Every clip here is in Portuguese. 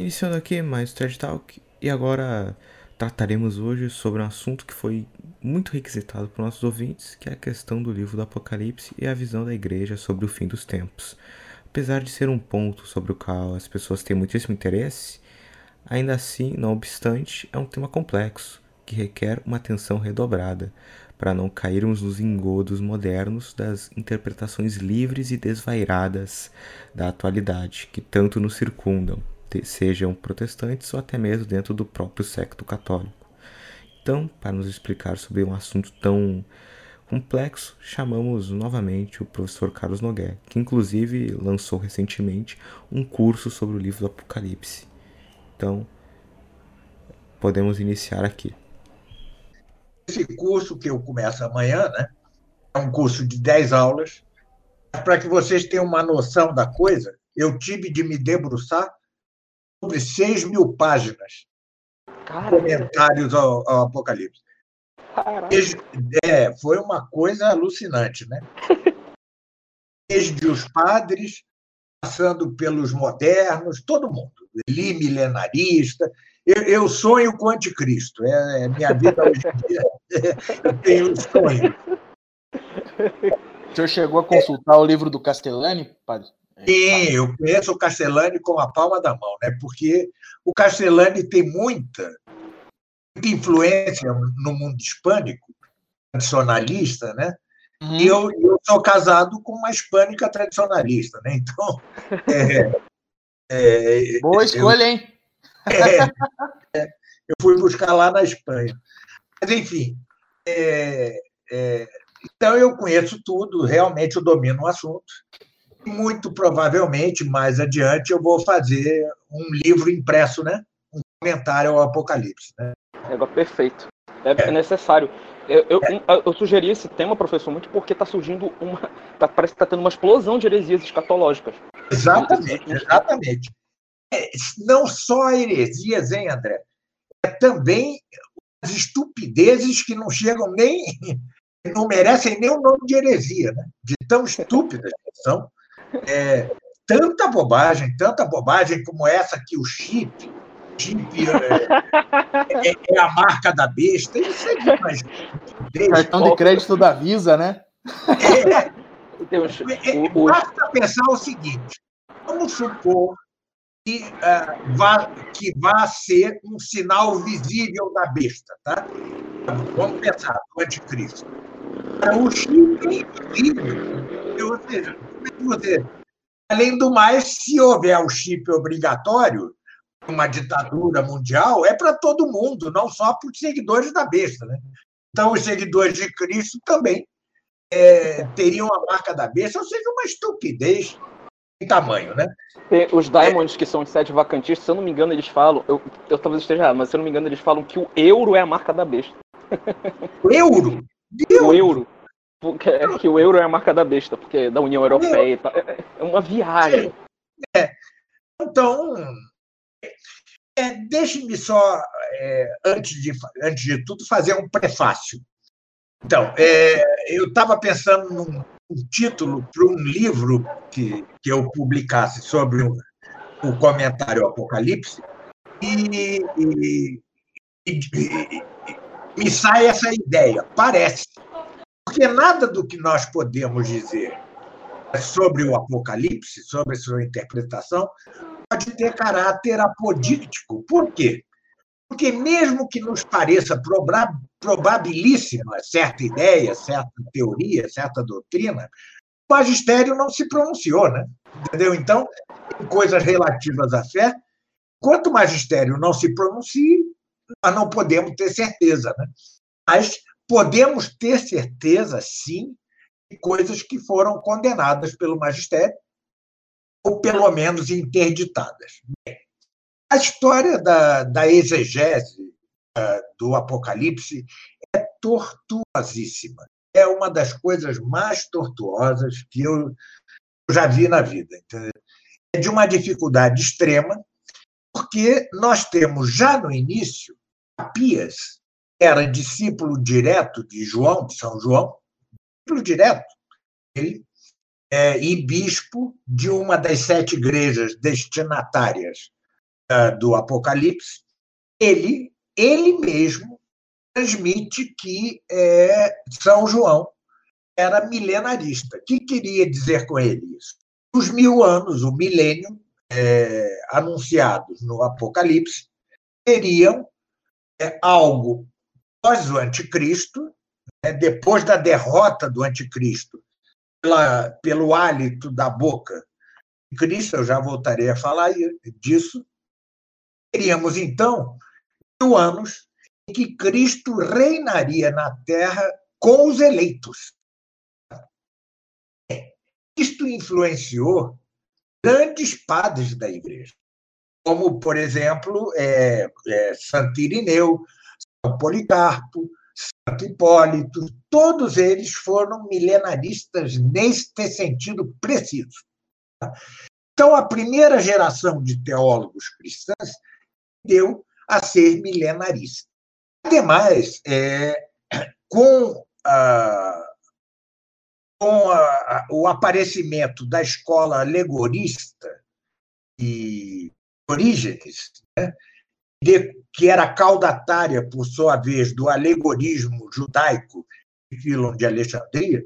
Iniciando aqui mais Thread Talk e agora trataremos hoje sobre um assunto que foi muito requisitado por nossos ouvintes, que é a questão do livro do Apocalipse e a visão da igreja sobre o fim dos tempos. Apesar de ser um ponto sobre o qual as pessoas têm muitíssimo interesse, ainda assim, não obstante, é um tema complexo que requer uma atenção redobrada para não cairmos nos engodos modernos das interpretações livres e desvairadas da atualidade que tanto nos circundam sejam protestantes ou até mesmo dentro do próprio secto católico. Então, para nos explicar sobre um assunto tão complexo, chamamos novamente o professor Carlos Noguer, que inclusive lançou recentemente um curso sobre o livro do Apocalipse. Então, podemos iniciar aqui. Esse curso que eu começo amanhã, né, é um curso de 10 aulas. Para que vocês tenham uma noção da coisa, eu tive de me debruçar sobre 6 mil páginas Caramba. comentários ao, ao Apocalipse. É, foi uma coisa alucinante, né? Desde os padres, passando pelos modernos, todo mundo, li milenarista. Eu, eu, sonho com o anticristo, é, é minha vida hoje em dia. eu tenho um sonho. O senhor chegou a consultar é. o livro do Castellani, padre? Sim, eu conheço o Castellani com a palma da mão, né? porque o Castellani tem muita, muita influência no mundo hispânico, tradicionalista, né? Uhum. E eu, eu sou casado com uma hispânica tradicionalista, né? Então. É, é, Boa escolha, eu, hein? É, é, eu fui buscar lá na Espanha. Mas, enfim. É, é, então, eu conheço tudo, realmente eu domino o assunto muito provavelmente, mais adiante, eu vou fazer um livro impresso, né? Um comentário ao Apocalipse. Né? É perfeito. É, é. necessário. Eu, eu, é. eu, sugeri esse tema, professor, muito porque está surgindo uma. Tá, parece que está tendo uma explosão de heresias escatológicas. Exatamente, exatamente. É, não só heresias, hein, André? É também as estupidezes que não chegam nem. não merecem nem o nome de heresia, né? De tão estúpidas que são é, tanta bobagem, tanta bobagem como essa que o chip, chip é, é, é a marca da besta, isso é demais. Cartão de crédito da Visa, né? É, é, basta pensar o seguinte: vamos supor que, uh, vá, que vá ser um sinal visível da besta, tá? Vamos pensar no anticristo. O chip é invisível, ou seja. Além do mais, se houver o chip obrigatório, uma ditadura mundial, é para todo mundo, não só para os seguidores da besta. Né? Então, os seguidores de Cristo também é, teriam a marca da besta, ou seja, uma estupidez em tamanho, né? Os Diamonds, é. que são os sete vacantistas, se eu não me engano, eles falam, eu, eu talvez esteja errado, mas se eu não me engano, eles falam que o euro é a marca da besta. O euro? Deus. O euro. Porque, é que o euro é a marca da besta, porque é da União Europeia. É, é uma viagem. É. Então, é, deixe-me só, é, antes, de, antes de tudo, fazer um prefácio. Então, é, eu estava pensando num, um título para um livro que, que eu publicasse sobre o, o comentário Apocalipse, e, e, e, e, me sai essa ideia. Parece porque nada do que nós podemos dizer sobre o Apocalipse, sobre sua interpretação, pode ter caráter apodíctico. Por quê? Porque, mesmo que nos pareça probabilíssima certa ideia, certa teoria, certa doutrina, o magistério não se pronunciou, né? Entendeu? Então, em coisas relativas à fé, enquanto o magistério não se pronuncie, nós não podemos ter certeza, né? Mas podemos ter certeza, sim, de coisas que foram condenadas pelo magistério, ou pelo menos interditadas. A história da, da exegese uh, do Apocalipse é tortuosíssima. É uma das coisas mais tortuosas que eu já vi na vida. É de uma dificuldade extrema, porque nós temos já no início Pias, era discípulo direto de João, de São João, discípulo direto, ele, é, e bispo de uma das sete igrejas destinatárias uh, do Apocalipse, ele, ele mesmo transmite que é, São João era milenarista. O que queria dizer com ele isso? Os mil anos, o milênio, é, anunciados no Apocalipse, seriam é, algo pós o anticristo, né, depois da derrota do anticristo, pela, pelo hálito da boca de Cristo, eu já voltarei a falar disso, teríamos então mil anos em que Cristo reinaria na terra com os eleitos. Isto influenciou grandes padres da igreja, como, por exemplo, é, é, Santo Irineu, Policarpo, Santo Hipólito, todos eles foram milenaristas neste sentido preciso. Então, a primeira geração de teólogos cristãos deu a ser milenarista. Ademais, é, com a, com a, o aparecimento da escola alegorista e Orígenes, né, que era caudatária, por sua vez, do alegorismo judaico de Filon de Alexandria,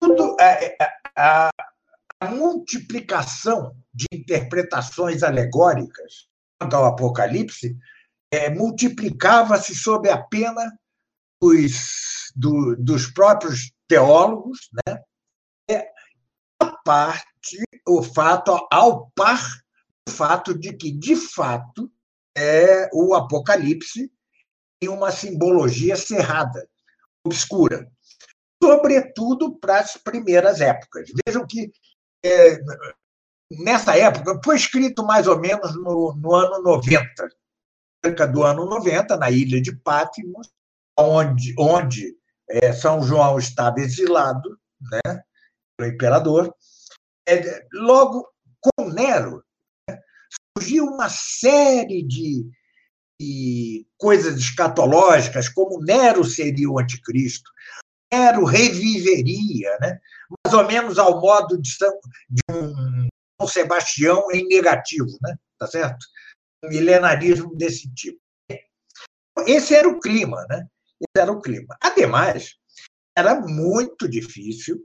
tudo, a, a, a multiplicação de interpretações alegóricas quanto ao Apocalipse é, multiplicava-se sob a pena dos, do, dos próprios teólogos, né? É, a parte, o fato, ao par fato de que, de fato, é, o Apocalipse tem uma simbologia cerrada, obscura, sobretudo para as primeiras épocas. Vejam que é, nessa época, foi escrito mais ou menos no, no ano 90, cerca do ano 90, na ilha de Patmos, onde, onde é, São João estava exilado né, pelo imperador. É, logo, com Nero, surgiu uma série de, de coisas escatológicas, como Nero seria o anticristo, Nero reviveria, né? mais ou menos ao modo de, São, de um São Sebastião em negativo, né? tá certo? Um milenarismo desse tipo. Esse era o clima, né? Esse era o clima. Ademais, era muito difícil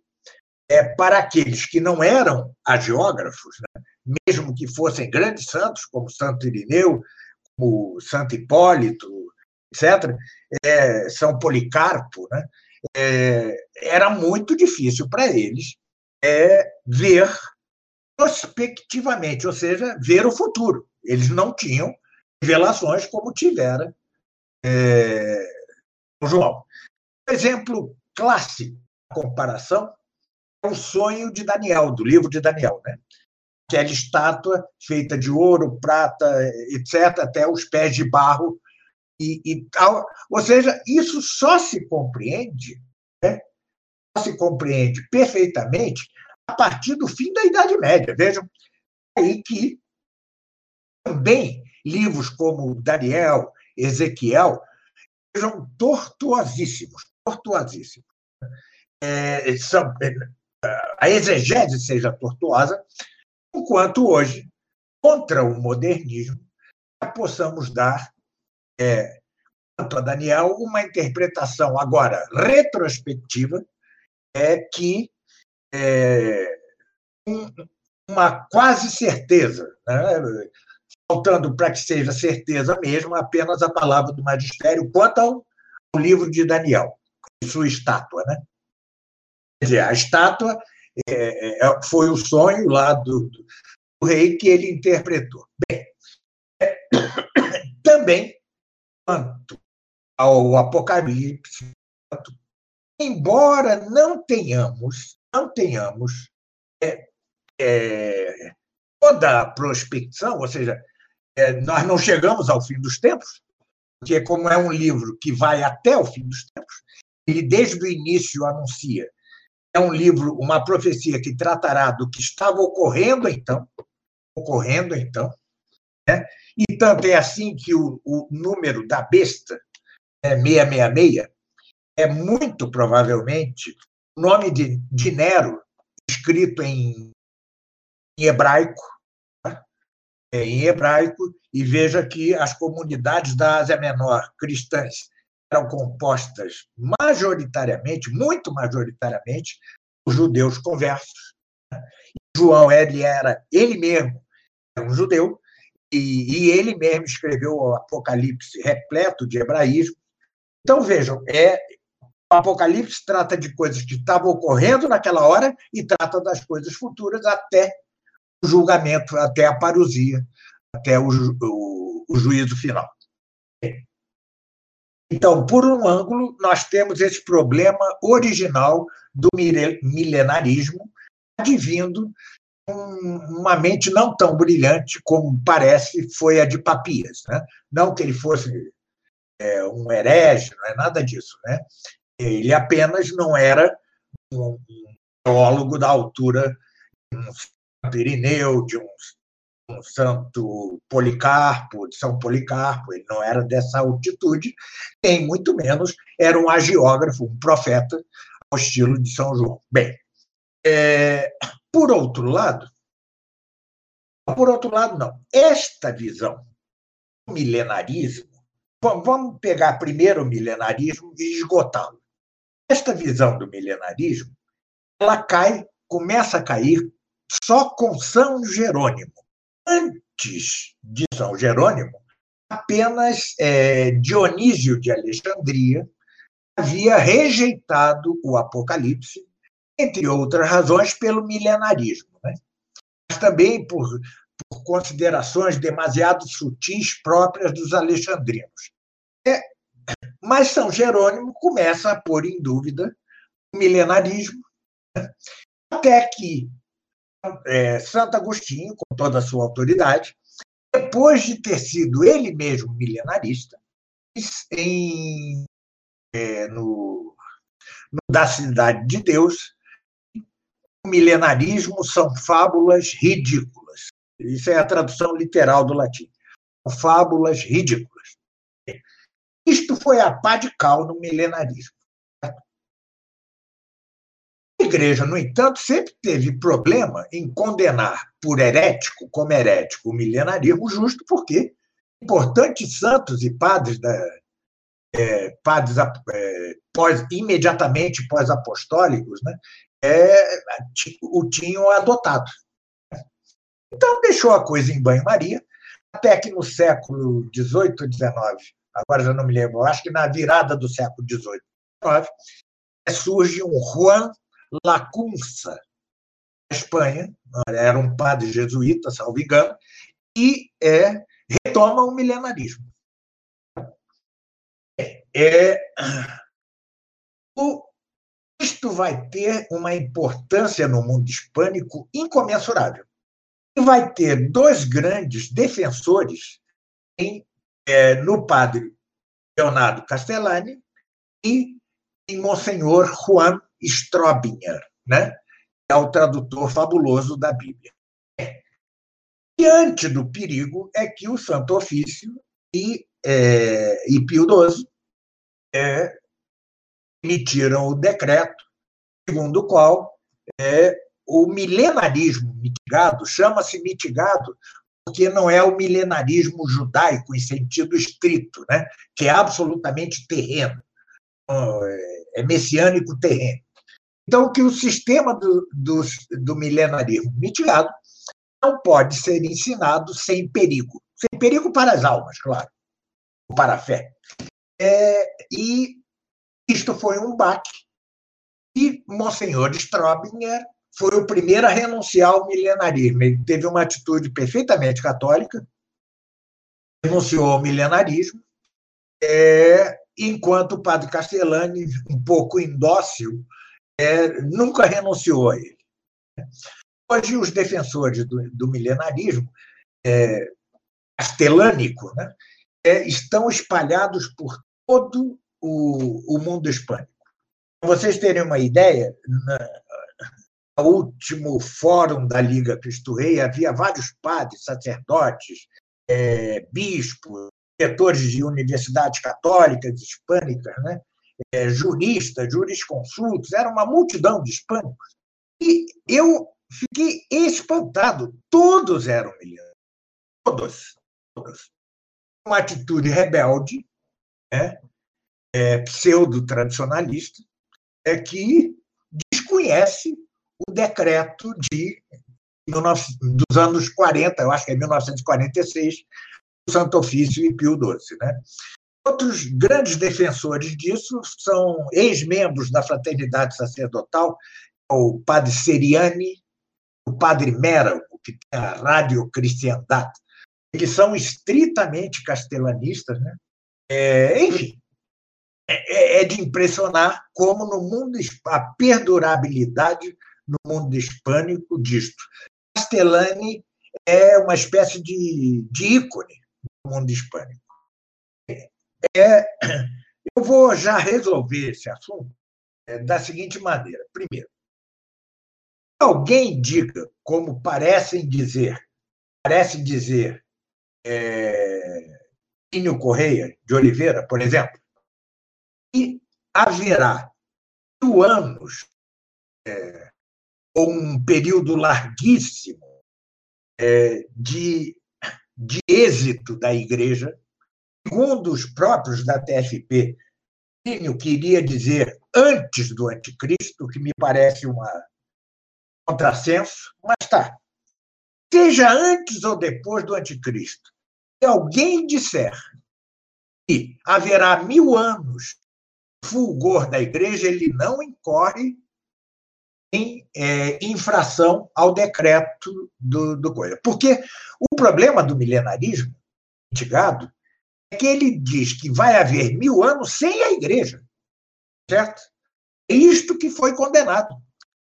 é, para aqueles que não eram agiógrafos, né? Mesmo que fossem grandes santos, como Santo Irineu, como Santo Hipólito, etc., é, São Policarpo, né? é, era muito difícil para eles é, ver prospectivamente, ou seja, ver o futuro. Eles não tinham revelações como tivera é, João. Um exemplo clássico da comparação é o sonho de Daniel, do livro de Daniel. Né? Aquela estátua feita de ouro, prata, etc., até os pés de barro e, e tal. Ou seja, isso só se compreende, né? só se compreende perfeitamente a partir do fim da Idade Média. Vejam aí que também livros como Daniel, Ezequiel, sejam tortuosíssimos, tortuosíssimos. É, são, é, a exegese seja tortuosa, enquanto hoje, contra o modernismo, possamos dar é, quanto a Daniel, uma interpretação agora retrospectiva é que é, um, uma quase certeza, né? faltando para que seja certeza mesmo apenas a palavra do magistério quanto ao, ao livro de Daniel, sua estátua. Né? Quer dizer, a estátua é, é, foi o sonho lá do, do, rei que ele interpretou. Bem, é, também quanto ao Apocalipse, embora não tenhamos, não tenhamos é, é, toda a prospecção, ou seja, é, nós não chegamos ao fim dos tempos, porque como é um livro que vai até o fim dos tempos, ele desde o início anuncia é um livro, uma profecia que tratará do que estava ocorrendo então, ocorrendo então, né? E tanto é assim que o, o número da besta, é 666, é muito provavelmente o nome de, de Nero, escrito em, em hebraico, né? em hebraico e veja que as comunidades da Ásia Menor cristãs eram compostas majoritariamente, muito majoritariamente, por judeus conversos. João ele era ele mesmo era um judeu e, e ele mesmo escreveu o Apocalipse repleto de hebraísmo. Então vejam, é o Apocalipse trata de coisas que estavam ocorrendo naquela hora e trata das coisas futuras até o julgamento, até a parousia, até o, o, o juízo final. Então, por um ângulo, nós temos esse problema original do milenarismo, advindo uma mente não tão brilhante como parece foi a de Papias. Né? Não que ele fosse é, um herege, não é nada disso. Né? Ele apenas não era um teólogo da altura de um Pirineu, de um, Santo Policarpo, de São Policarpo. Ele não era dessa altitude, nem muito menos era um agiógrafo, um profeta ao estilo de São João. Bem, é, por outro lado, por outro lado, não. Esta visão do milenarismo, vamos pegar primeiro o milenarismo e esgotá-lo. Esta visão do milenarismo, ela cai, começa a cair só com São Jerônimo. Antes de São Jerônimo, apenas é, Dionísio de Alexandria havia rejeitado o Apocalipse entre outras razões, pelo milenarismo, né? mas também por, por considerações demasiado sutis próprias dos alexandrinos. É, mas São Jerônimo começa a pôr em dúvida o milenarismo, né? até que é, Santo Agostinho, com toda a sua autoridade, depois de ter sido ele mesmo milenarista, em, é, no, no, da Cidade de Deus, milenarismo são fábulas ridículas. Isso é a tradução literal do latim. Fábulas ridículas. Isto foi a pá de cal no milenarismo. Igreja, no entanto, sempre teve problema em condenar por herético, como herético, o milenarismo, justo porque importantes santos e padres da, é, padres é, pós, imediatamente pós-apostólicos, né, é, o tinham adotado. Então, deixou a coisa em banho-maria, até que no século XVIII ou XIX, agora já não me lembro, acho que na virada do século XVIII XIX, surge um Juan Lacunza, Espanha, era um padre jesuíta, salvo engano, e é, retoma o milenarismo. É, o, isto vai ter uma importância no mundo hispânico incomensurável. E vai ter dois grandes defensores em, é, no padre Leonardo Castellani e em Monsenhor Juan Strobinger, né? que é o tradutor fabuloso da Bíblia. Diante do perigo é que o Santo Ofício e, é, e Pio XII é, emitiram o decreto segundo o qual é, o milenarismo mitigado chama-se mitigado porque não é o milenarismo judaico em sentido estrito, né? que é absolutamente terreno, é messiânico terreno. Então, que o sistema do, do, do milenarismo mitigado não pode ser ensinado sem perigo. Sem perigo para as almas, claro, para a fé. É, e isto foi um baque. E Monsenhor Strobinger foi o primeiro a renunciar ao milenarismo. Ele teve uma atitude perfeitamente católica, renunciou ao milenarismo, é, enquanto o padre Castellani, um pouco indócil, é, nunca renunciou a ele. Hoje, os defensores do, do milenarismo é, castelânico né, é, estão espalhados por todo o, o mundo hispânico. Para vocês terem uma ideia, no último fórum da Liga Cristo Rei havia vários padres, sacerdotes, é, bispos, diretores de universidades católicas hispânicas, né? É, juristas, jurisconsultos, era uma multidão de hispânicos. E eu fiquei espantado, todos eram milhares. todas, todas. Uma atitude rebelde, né? é, pseudo-tradicionalista, é que desconhece o decreto de dos anos 40, eu acho que é 1946, do Santo Ofício e Pio XII. Né? Outros grandes defensores disso são ex-membros da Fraternidade Sacerdotal, o padre Seriani, o padre Mera, que tem a Rádio Cristiandade. Eles são estritamente castelanistas, né? É, enfim, é, é, de impressionar como no mundo a perdurabilidade no mundo hispânico disto. Castellani é uma espécie de, de ícone no mundo hispânico. É, eu vou já resolver esse assunto é, da seguinte maneira. Primeiro, alguém diga, como parecem dizer, parece dizer é, Correia de Oliveira, por exemplo, que haverá mil anos é, ou um período larguíssimo é, de, de êxito da Igreja, segundo os próprios da TFP, Plínio queria dizer antes do anticristo, que me parece uma contrassenso, mas tá. Seja antes ou depois do anticristo, se alguém disser que haverá mil anos fulgor da igreja, ele não incorre em é, infração ao decreto do, do coisa. Porque o problema do milenarismo mitigado que ele diz que vai haver mil anos sem a igreja. Certo? É isto que foi condenado.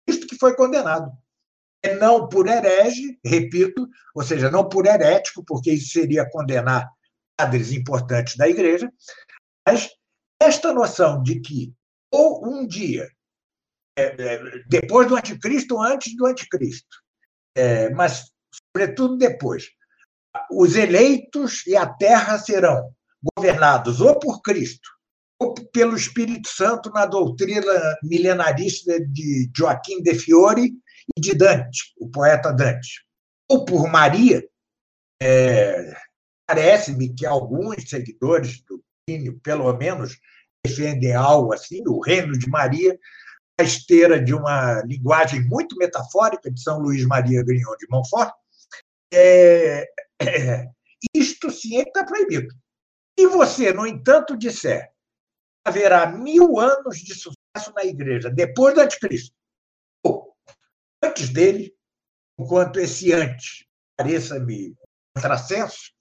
Isto que foi condenado. É não por herege, repito, ou seja, não por herético, porque isso seria condenar padres importantes da igreja, mas esta noção de que ou um dia é, é, depois do anticristo ou antes do anticristo, é, mas, sobretudo, depois. Os eleitos e a terra serão governados ou por Cristo ou pelo Espírito Santo na doutrina milenarista de Joaquim de Fiore e de Dante, o poeta Dante, ou por Maria, é, parece-me que alguns seguidores do Plínio, pelo menos, defendem algo assim, o reino de Maria, a esteira de uma linguagem muito metafórica de São Luís Maria Grignon de Montfort, é, é, isto sim é está proibido. Se você, no entanto, disser haverá mil anos de sucesso na igreja depois do anticristo, ou antes dele, enquanto esse antes pareça-me contrassenso,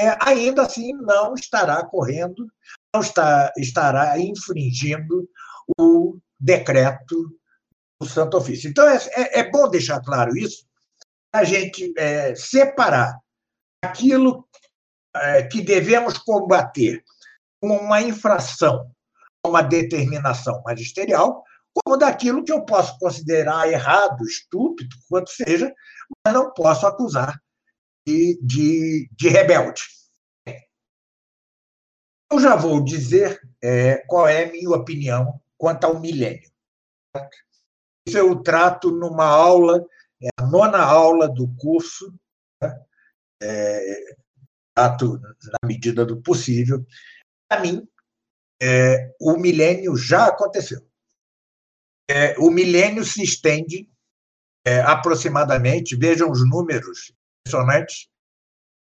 é, ainda assim não estará correndo, não está, estará infringindo o decreto do Santo Ofício. Então, é, é, é bom deixar claro isso, a gente é, separar aquilo é, que devemos combater como uma infração, uma determinação magisterial, como daquilo que eu posso considerar errado, estúpido, quanto seja, mas não posso acusar de, de, de rebelde. Eu já vou dizer é, qual é a minha opinião quanto ao milênio. Isso eu trato numa aula, é a nona aula do curso, né? É, trato na medida do possível. Para mim, é, o milênio já aconteceu. É, o milênio se estende é, aproximadamente, vejam os números impressionantes,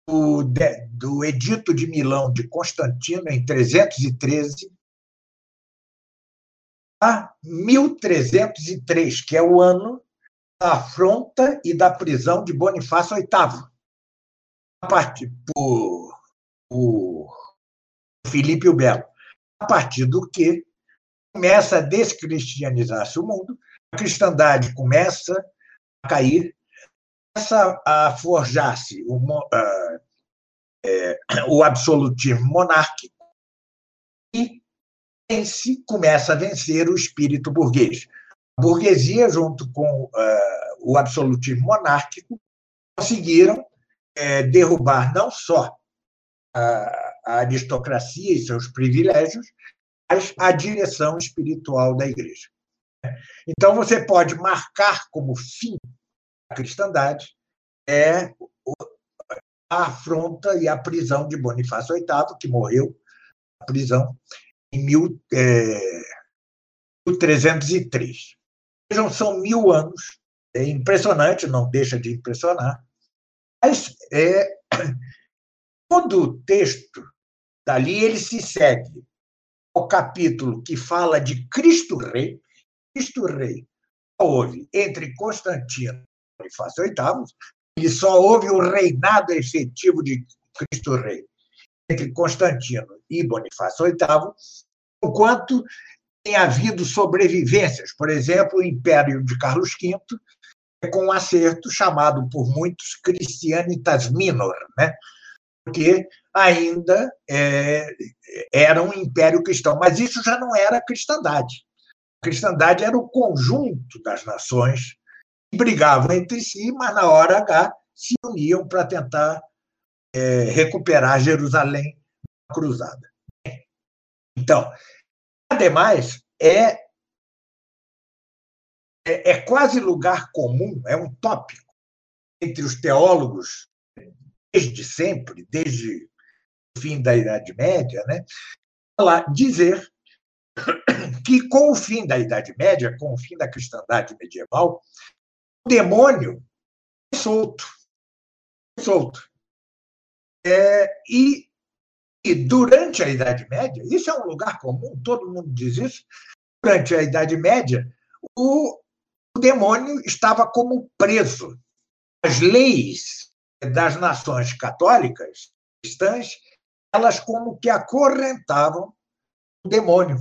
do, do Edito de Milão de Constantino, em 313, a 1303, que é o ano da afronta e da prisão de Bonifácio VIII, partir por, por Filipe o Belo, a partir do que começa a descristianizar-se o mundo, a cristandade começa a cair, começa a forjar-se o, uh, é, o absolutismo monárquico e vence, começa a vencer o espírito burguês. A burguesia, junto com uh, o absolutismo monárquico, conseguiram uh, derrubar não só a, a aristocracia e seus privilégios, mas a direção espiritual da igreja. Então, você pode marcar como fim a cristandade é a afronta e a prisão de Bonifácio VIII, que morreu na prisão em mil, é, 1303. Vejam, são mil anos. É impressionante, não deixa de impressionar. Mas é, todo o texto dali ele se segue ao capítulo que fala de Cristo Rei. Cristo Rei houve entre Constantino e Bonifácio VIII, e só houve o reinado efetivo de Cristo Rei entre Constantino e Bonifácio VIII, enquanto tem havido sobrevivências. Por exemplo, o Império de Carlos V, com um acerto chamado por muitos Christianitas Minor, né? porque ainda é, era um império cristão. Mas isso já não era cristandade. A cristandade era o conjunto das nações que brigavam entre si, mas na hora H se uniam para tentar é, recuperar Jerusalém na cruzada. Então, ademais, é, é, é quase lugar comum, é um tópico entre os teólogos desde sempre, desde o fim da Idade Média, né, dizer que com o fim da Idade Média, com o fim da cristandade medieval, o demônio é solto, é solto. É, e, e durante a Idade Média, isso é um lugar comum, todo mundo diz isso, durante a Idade Média, o, o demônio estava como preso. As leis das nações católicas cristãs, elas como que acorrentavam o demônio.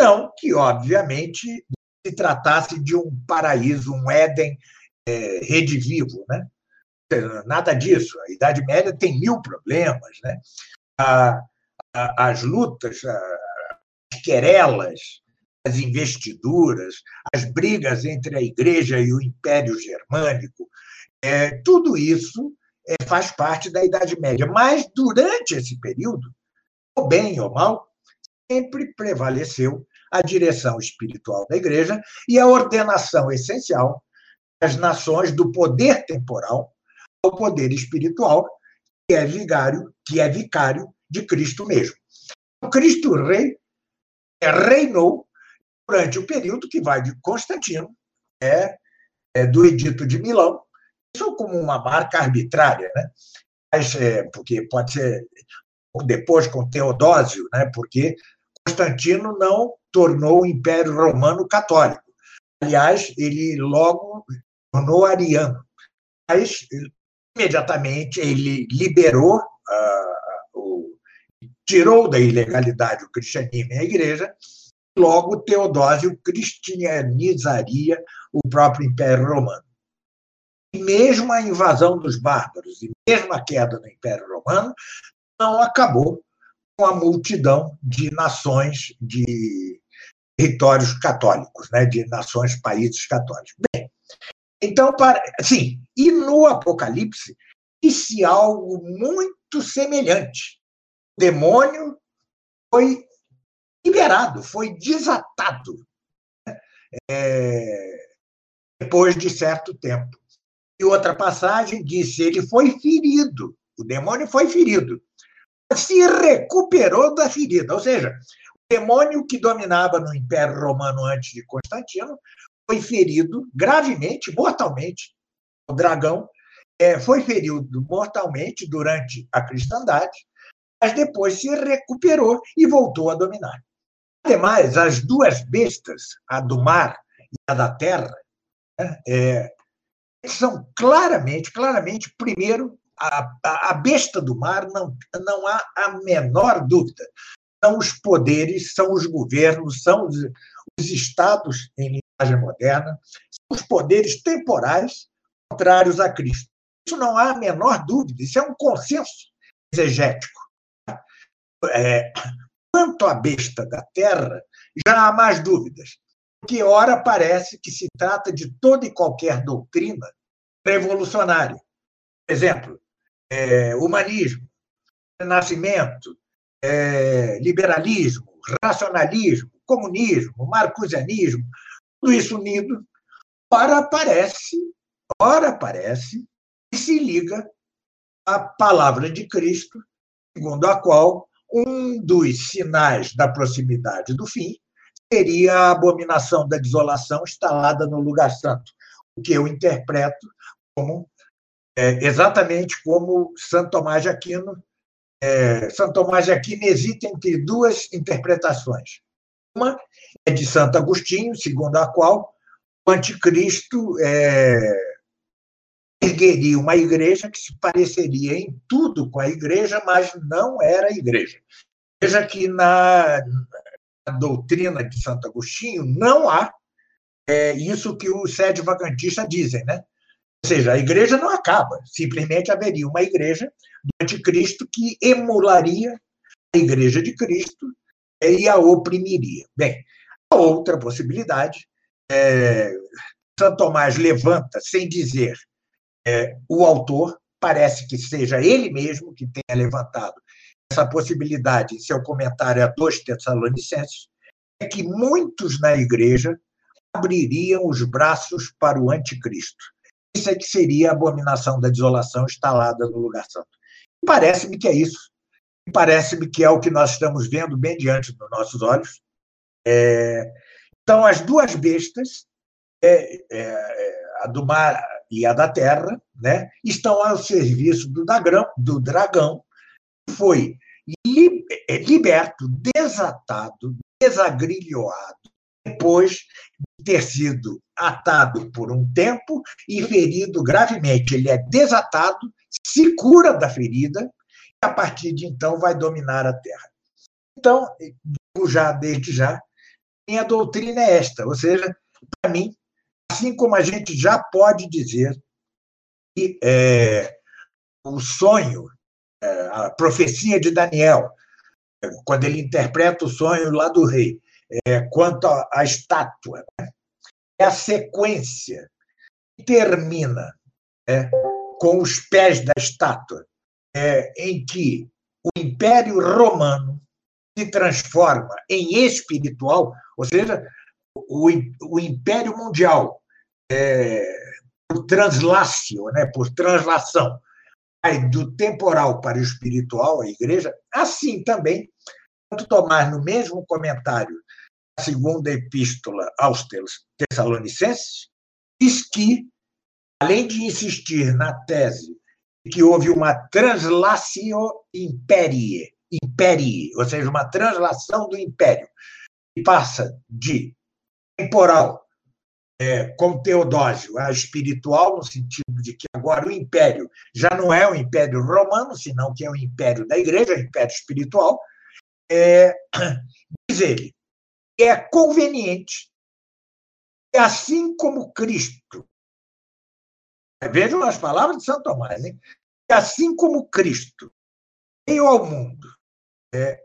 Não que, obviamente, se tratasse de um paraíso, um Éden é, redivivo, né? Nada disso. A Idade Média tem mil problemas, né? A, a, as lutas, as querelas, as investiduras, as brigas entre a Igreja e o Império Germânico, é, tudo isso é, faz parte da Idade Média. Mas, durante esse período, ou bem ou mal, sempre prevaleceu a direção espiritual da Igreja e a ordenação essencial das nações do poder temporal ao poder espiritual, que é vigário, que é vicário de Cristo mesmo. O Cristo Rei é, reinou durante o período que vai de Constantino, é, é do Edito de Milão, isso como uma marca arbitrária, né? Mas, é, porque pode ser depois com Teodósio, né? porque Constantino não tornou o Império Romano católico. Aliás, ele logo tornou ariano. Mas, imediatamente, ele liberou, uh, o, tirou da ilegalidade o cristianismo e a igreja, logo Teodósio cristianizaria o próprio Império Romano mesmo a invasão dos bárbaros e mesmo a queda do Império Romano não acabou com a multidão de nações, de territórios católicos, né, de nações, países católicos. Bem, então, para, sim, e no Apocalipse, disse algo muito semelhante. O demônio foi liberado, foi desatado né, é, depois de certo tempo. E outra passagem disse: ele foi ferido, o demônio foi ferido, se recuperou da ferida. Ou seja, o demônio que dominava no Império Romano antes de Constantino foi ferido gravemente, mortalmente. O dragão é, foi ferido mortalmente durante a cristandade, mas depois se recuperou e voltou a dominar. Ademais, as duas bestas, a do mar e a da terra, né, é, são claramente, claramente, primeiro, a, a besta do mar, não, não há a menor dúvida. São os poderes, são os governos, são os, os estados em linguagem moderna, são os poderes temporais contrários a Cristo. Isso não há a menor dúvida, isso é um consenso exegético. É, quanto à besta da terra, já há mais dúvidas porque ora parece que se trata de toda e qualquer doutrina revolucionária. Exemplo, é, humanismo, renascimento, é, liberalismo, racionalismo, comunismo, marcusianismo, tudo isso unido, ora parece, ora parece que se liga a palavra de Cristo, segundo a qual um dos sinais da proximidade do fim seria a abominação da desolação instalada no lugar santo, o que eu interpreto como é, exatamente como Santo Tomás de Aquino. É, Santo Tomás de Aquino hesita entre duas interpretações. Uma é de Santo Agostinho, segundo a qual o anticristo é, ergueria uma igreja que se pareceria em tudo com a igreja, mas não era igreja. Veja que na, na doutrina de Santo Agostinho não há é, isso que os sede vacantistas dizem, né? Ou seja, a igreja não acaba, simplesmente haveria uma igreja do anticristo que emularia a igreja de Cristo e a oprimiria. Bem, a outra possibilidade, é, Santo Tomás levanta sem dizer é, o autor, parece que seja ele mesmo que tenha levantado essa possibilidade em seu comentário a dois Tessalonicenses, é que muitos na igreja abririam os braços para o anticristo. Isso é que seria a abominação da desolação instalada no lugar santo. Parece-me que é isso. Parece-me que é o que nós estamos vendo bem diante dos nossos olhos. É... Então, as duas bestas, é, é, a do mar e a da terra, né, estão ao serviço do dragão, do dragão que foi é, liberto, desatado, desagrilhoado, depois de ter sido atado por um tempo e ferido gravemente. Ele é desatado, se cura da ferida, e a partir de então vai dominar a terra. Então, já desde já, minha doutrina é esta, ou seja, para mim, assim como a gente já pode dizer que é, o sonho, é, a profecia de Daniel, quando ele interpreta o sonho lá do rei, é, quanto à estátua, né? é a sequência que termina é, com os pés da estátua, é, em que o Império Romano se transforma em espiritual, ou seja, o, o Império Mundial, é, por translácio, né, por translação, do temporal para o espiritual, a igreja, assim também, Santo Tomás, no mesmo comentário da segunda epístola aos Tessalonicenses, diz que, além de insistir na tese que houve uma translatio imperie, imperie, ou seja, uma translação do império, que passa de temporal, é, como Teodósio, a espiritual, no sentido de que agora o império já não é o império romano, senão que é o império da igreja, o império espiritual, é, diz ele, é conveniente que, assim como Cristo, vejam as palavras de Santo Tomás, hein? que assim como Cristo veio ao mundo é,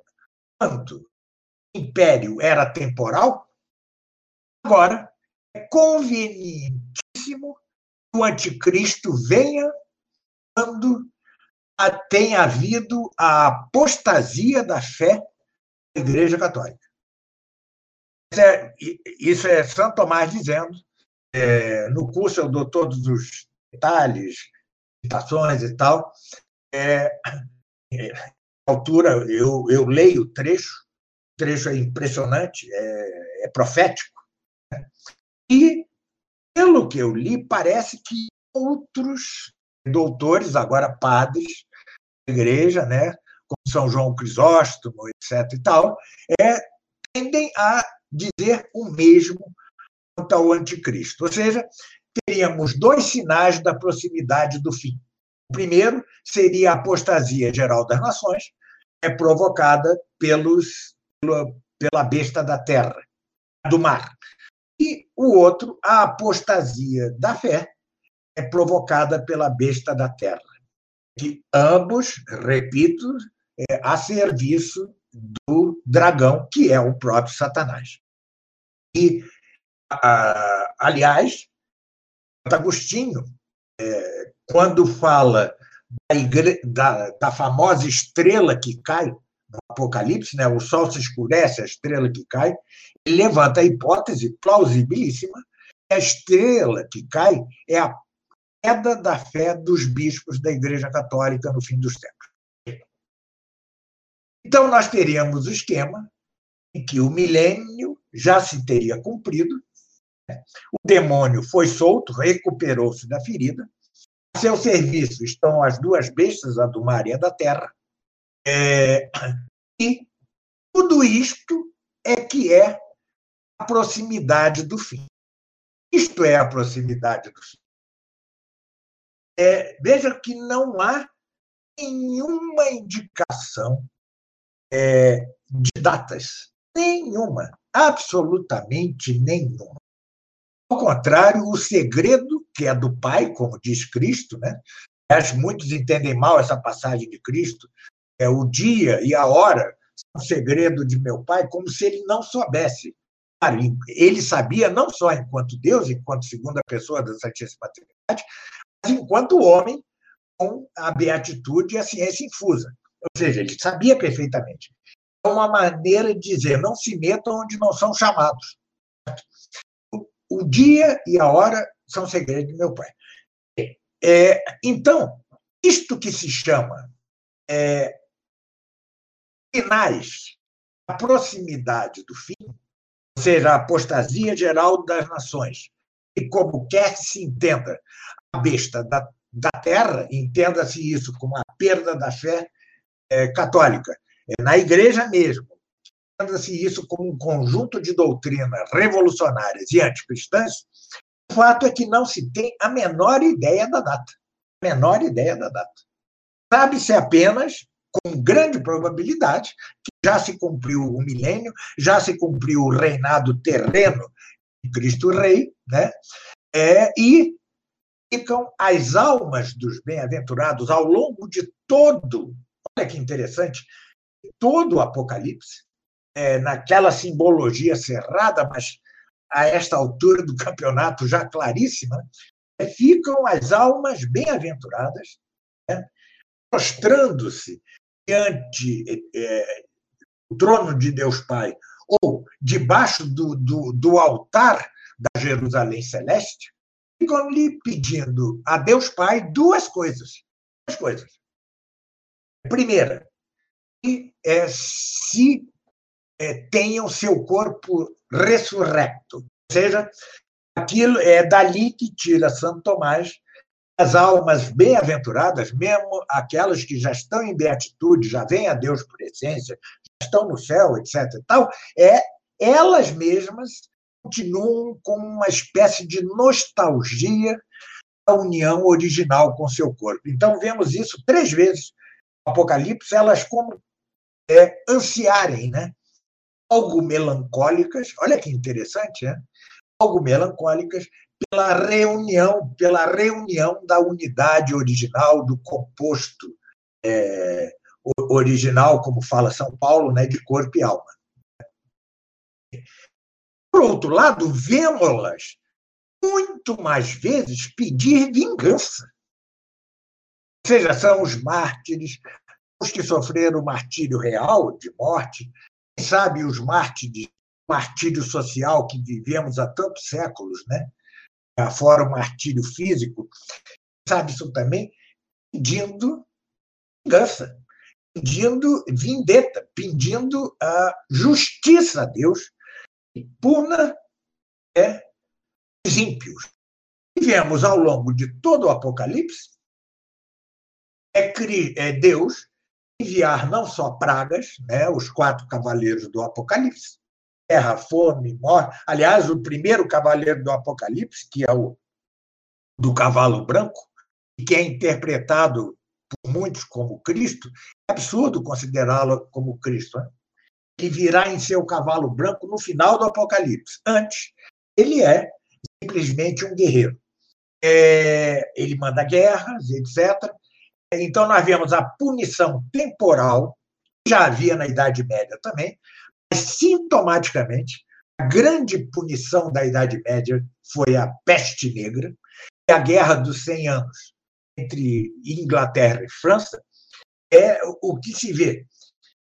o império era temporal, agora é convenientíssimo que o anticristo venha quando tenha havido a apostasia da fé da Igreja Católica. Isso é, isso é Santo Tomás dizendo. É, no curso eu dou todos os detalhes, citações e tal. É, é, altura, eu, eu leio o trecho, o trecho é impressionante, é, é profético. E, pelo que eu li, parece que outros doutores, agora padres, da igreja, né, como São João Crisóstomo, etc. e tal, é, tendem a dizer o mesmo quanto ao anticristo. Ou seja, teríamos dois sinais da proximidade do fim. O primeiro seria a apostasia geral das nações, é provocada pelos, pela besta da terra, do mar. O outro, a apostasia da fé, é provocada pela besta da terra. Que ambos, repito, é a serviço do dragão, que é o próprio Satanás. E, aliás, Agostinho, é, quando fala da, igre... da, da, famosa estrela que cai Apocalipse, né, o sol se escurece, a estrela que cai, ele levanta a hipótese plausibilíssima que a estrela que cai é a queda da fé dos bispos da Igreja Católica no fim dos tempos. Então, nós teríamos o esquema em que o milênio já se teria cumprido, né? o demônio foi solto, recuperou-se da ferida, a seu serviço estão as duas bestas, a do mar e a da terra, é... e tudo isto é que é a proximidade do fim. Isto é a proximidade do fim. É, veja que não há nenhuma indicação é, de datas. Nenhuma. Absolutamente nenhuma. Ao contrário, o segredo, que é do Pai, como diz Cristo, né? Acho muitos entendem mal essa passagem de Cristo, é o dia e a hora o segredo de meu pai, como se ele não soubesse. Ele sabia não só enquanto Deus, enquanto segunda pessoa da Santíssima Trindade, mas enquanto homem com a beatitude e a ciência infusa. Ou seja, ele sabia perfeitamente. É uma maneira de dizer: não se metam onde não são chamados. O dia e a hora são segredos de meu pai. É, então, isto que se chama é, finais, a proximidade do fim, ou seja, a apostasia geral das nações, e como quer que se entenda a besta da, da terra, entenda-se isso como a perda da fé é, católica, é, na igreja mesmo, entenda-se isso como um conjunto de doutrinas revolucionárias e anticristãs, o fato é que não se tem a menor ideia da data. A menor ideia da data. Sabe-se apenas com grande probabilidade que já se cumpriu o milênio, já se cumpriu o reinado terreno de Cristo Rei, né? É, e ficam as almas dos bem-aventurados ao longo de todo, olha que interessante, todo o Apocalipse, é, naquela simbologia cerrada, mas a esta altura do campeonato já claríssima, é, ficam as almas bem-aventuradas, né? mostrando-se diante é, do trono de Deus Pai ou debaixo do, do, do altar da Jerusalém Celeste, ficam lhe pedindo a Deus Pai duas coisas. Duas coisas. Primeira, que é, se é, tenham seu corpo ressurrecto. Ou seja, aquilo é dali que tira Santo Tomás as almas bem-aventuradas, mesmo aquelas que já estão em beatitude, já vêm a Deus por essência, já estão no céu, etc. Tal, é elas mesmas continuam com uma espécie de nostalgia da união original com seu corpo. Então vemos isso três vezes no Apocalipse, elas como é, ansiarem, né? Algo melancólicas, olha que interessante, né? Algo melancólicas pela reunião, pela reunião da unidade original, do composto é, original, como fala São Paulo, né, de corpo e alma. Por outro lado, vemos-las muito mais vezes pedir vingança. Ou seja, são os mártires, os que sofreram o martírio real de morte, quem sabe os mártires, martírio social que vivemos há tantos séculos, né? Fora o martírio físico, sabe isso também, pedindo vingança, pedindo vindeta, pedindo a justiça a Deus e puna é, os ímpios. E vemos ao longo de todo o Apocalipse é, é Deus enviar não só pragas, né, os quatro cavaleiros do Apocalipse, guerra, fome, morte. Aliás, o primeiro cavaleiro do Apocalipse, que é o do cavalo branco, que é interpretado por muitos como Cristo, é absurdo considerá-lo como Cristo. Né? Ele virá em seu cavalo branco no final do Apocalipse. Antes, ele é simplesmente um guerreiro. É, ele manda guerras, etc. Então, nós vemos a punição temporal, que já havia na Idade Média também, sintomaticamente, a grande punição da Idade Média foi a peste negra e a Guerra dos 100 Anos entre Inglaterra e França é o que se vê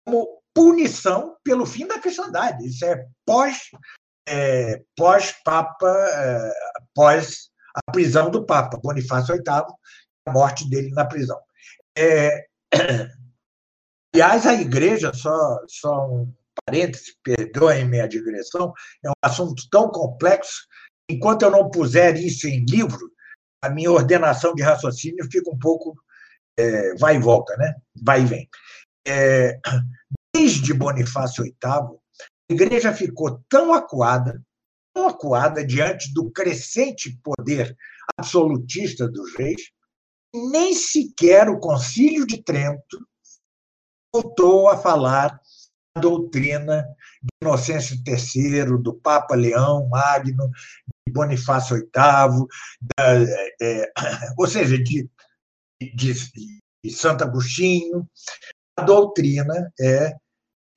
como punição pelo fim da cristandade. Isso é pós é, pós Papa, é, pós a prisão do Papa, Bonifácio VIII, a morte dele na prisão. É... Aliás, a igreja, só, só um parêntese, perdoem-me a digressão, é um assunto tão complexo, enquanto eu não puser isso em livro, a minha ordenação de raciocínio fica um pouco é, vai e volta, né? vai e vem. É, desde Bonifácio VIII, a igreja ficou tão acuada, tão acuada diante do crescente poder absolutista dos reis, nem sequer o Concílio de Trento voltou a falar doutrina de Inocêncio III, do Papa Leão Magno, de Bonifácio VIII, da, é, ou seja, de, de, de Santo Agostinho. A doutrina é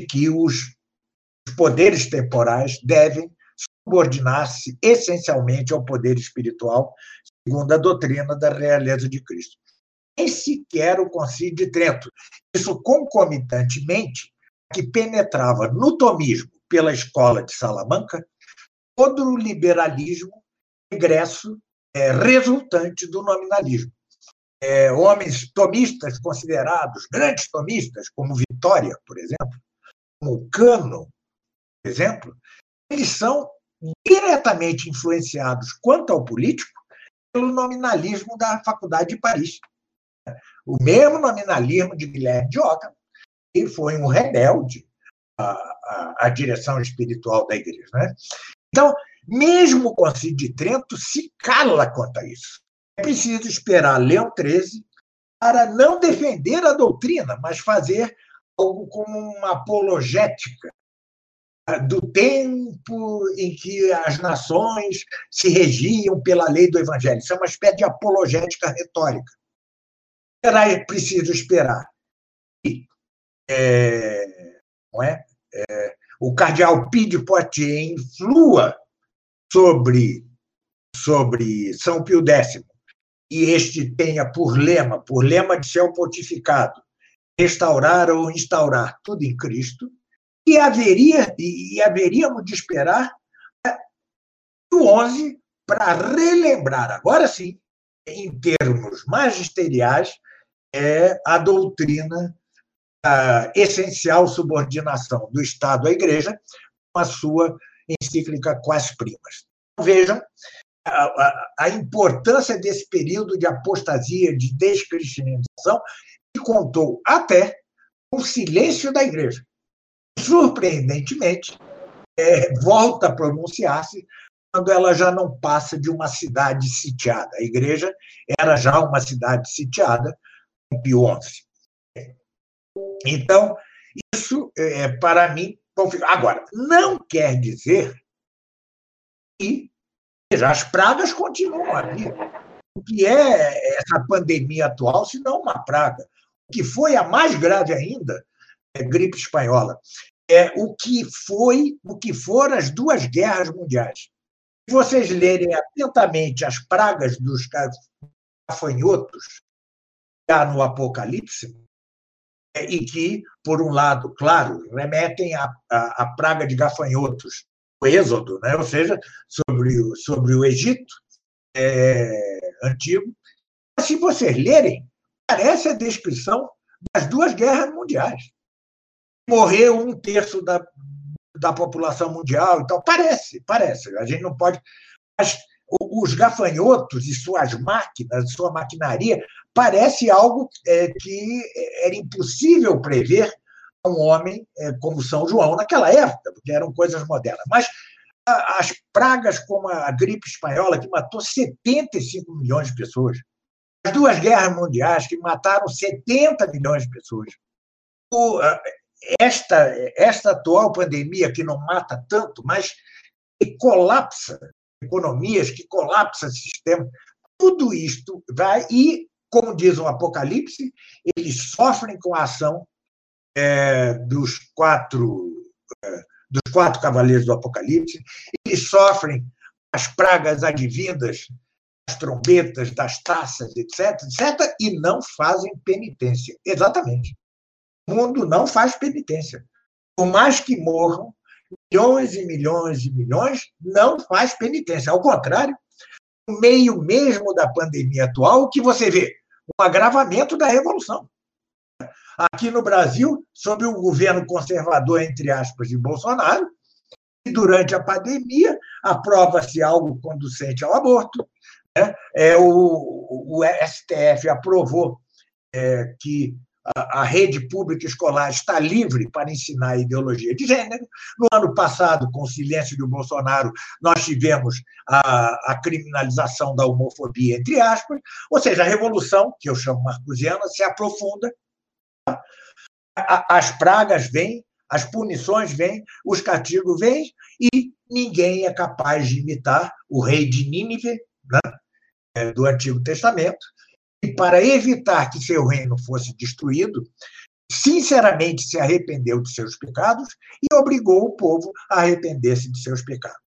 que os poderes temporais devem subordinar-se essencialmente ao poder espiritual, segundo a doutrina da realeza de Cristo. Nem sequer o Concílio de Trento. Isso concomitantemente que penetrava no tomismo pela escola de Salamanca todo o liberalismo regresso é, resultante do nominalismo. É, homens tomistas considerados grandes tomistas, como Vitória, por exemplo, como Cano, por exemplo, eles são diretamente influenciados quanto ao político pelo nominalismo da Faculdade de Paris. O mesmo nominalismo de Guilherme de Ockham, que foi um rebelde à, à, à direção espiritual da igreja. Né? Então, mesmo o Concílio de Trento se cala quanto a isso. É preciso esperar Leão XIII para não defender a doutrina, mas fazer algo como uma apologética do tempo em que as nações se regiam pela lei do evangelho. Isso é uma espécie de apologética retórica. Será preciso esperar que é, não é, é, o cardeal Pide Poitiers influa sobre, sobre São Pio X e este tenha por lema, por lema de seu pontificado, restaurar ou instaurar tudo em Cristo, e haveria e haveríamos de esperar o 11 para relembrar, agora sim, em termos magisteriais, é a doutrina essencial subordinação do Estado à Igreja com a sua encíclica Quas Primas. Vejam a, a, a importância desse período de apostasia, de descristianização, que contou até com o silêncio da Igreja surpreendentemente, é, volta a pronunciar-se quando ela já não passa de uma cidade sitiada. A igreja era já uma cidade sitiada com Pio XI. Então, isso, é, para mim, Agora, não quer dizer que as pragas continuam ali. O que é essa pandemia atual, se não uma praga? O que foi a mais grave ainda é, gripe espanhola, é o que foi, o que foram as duas guerras mundiais. Se vocês lerem atentamente as pragas dos gafanhotos há no Apocalipse, é, e que, por um lado, claro, remetem à, à, à praga de gafanhotos, o Êxodo, né? ou seja, sobre, o, sobre o Egito é, antigo. Se vocês lerem, parece a descrição das duas guerras mundiais morreu um terço da, da população mundial. Então, parece, parece. A gente não pode. Mas os gafanhotos e suas máquinas, sua maquinaria, parece algo é, que era impossível prever a um homem é, como São João naquela época, porque eram coisas modernas. Mas as pragas como a gripe espanhola, que matou 75 milhões de pessoas, as duas guerras mundiais, que mataram 70 milhões de pessoas, o, esta, esta atual pandemia que não mata tanto, mas colapsa economias, que colapsa sistema, tudo isto vai e, como diz o Apocalipse, eles sofrem com a ação é, dos quatro é, dos quatro cavaleiros do Apocalipse, eles sofrem as pragas advindas das trombetas, das taças, etc, etc, e não fazem penitência. Exatamente. O mundo não faz penitência. Por mais que morram milhões e milhões e milhões, não faz penitência. Ao contrário, no meio mesmo da pandemia atual, o que você vê? Um agravamento da revolução. Aqui no Brasil, sob o governo conservador, entre aspas, de Bolsonaro, e durante a pandemia, aprova-se algo conducente ao aborto. Né? É, o, o STF aprovou é, que a, rede pública escolar está livre para ensinar ideologia de gênero. No ano passado, com o silêncio do Bolsonaro, nós tivemos a, a criminalização da homofobia, entre aspas, ou seja, a revolução, que eu chamo marcusiana, se aprofunda. As pragas vêm, as punições vêm, os castigos vêm, e ninguém é capaz de imitar o rei de Nínive, né, do Antigo Testamento, e para evitar que seu reino fosse destruído, sinceramente se arrependeu de seus pecados e obrigou o povo a arrepender-se de seus pecados.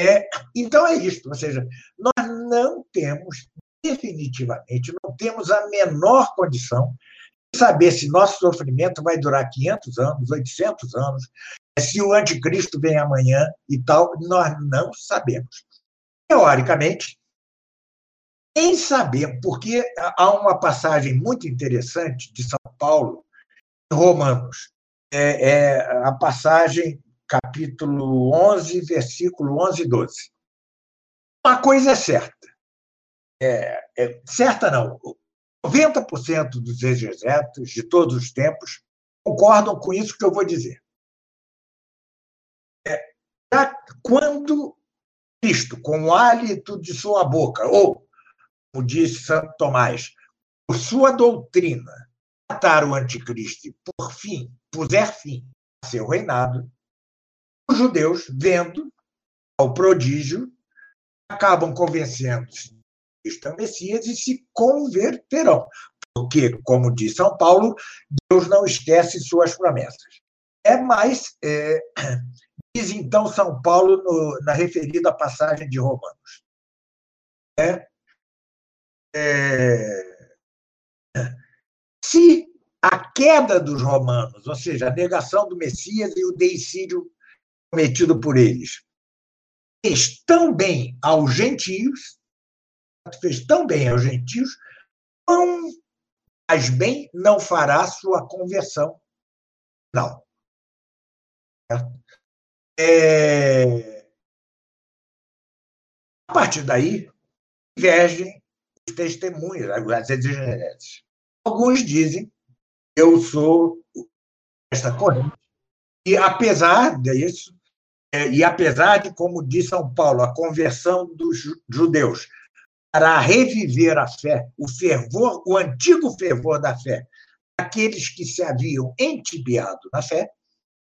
É, então é isso, ou seja, nós não temos, definitivamente, não temos a menor condição de saber se nosso sofrimento vai durar 500 anos, 800 anos, se o anticristo vem amanhã e tal, nós não sabemos. Teoricamente, nem sabemos, porque há uma passagem muito interessante de São Paulo, em Romanos. É, é a passagem, capítulo 11, versículo 11 e 12. Uma coisa é certa. É, é, certa não. 90% dos exegetos de todos os tempos concordam com isso que eu vou dizer. É, quando Cristo, com o hálito de sua boca, ou disse Santo Tomás, por sua doutrina, matar o anticristo e, por fim, puser fim a seu reinado, os judeus, vendo ao prodígio, acabam convencendo-se Cristo é Messias e se converterão. Porque, como diz São Paulo, Deus não esquece suas promessas. É mais, é, diz então São Paulo no, na referida passagem de Romanos. É, é, se a queda dos romanos, ou seja, a negação do Messias e o deicídio cometido por eles, fez tão bem aos gentios, fez tão bem aos gentios, quão mais bem não fará sua conversão. Não. É... A partir daí, divergem testemunhas, as exegeses. Alguns dizem eu sou esta corrente. E apesar disso, é, e apesar de, como diz São Paulo, a conversão dos judeus para reviver a fé, o fervor, o antigo fervor da fé, aqueles que se haviam entibiado na fé,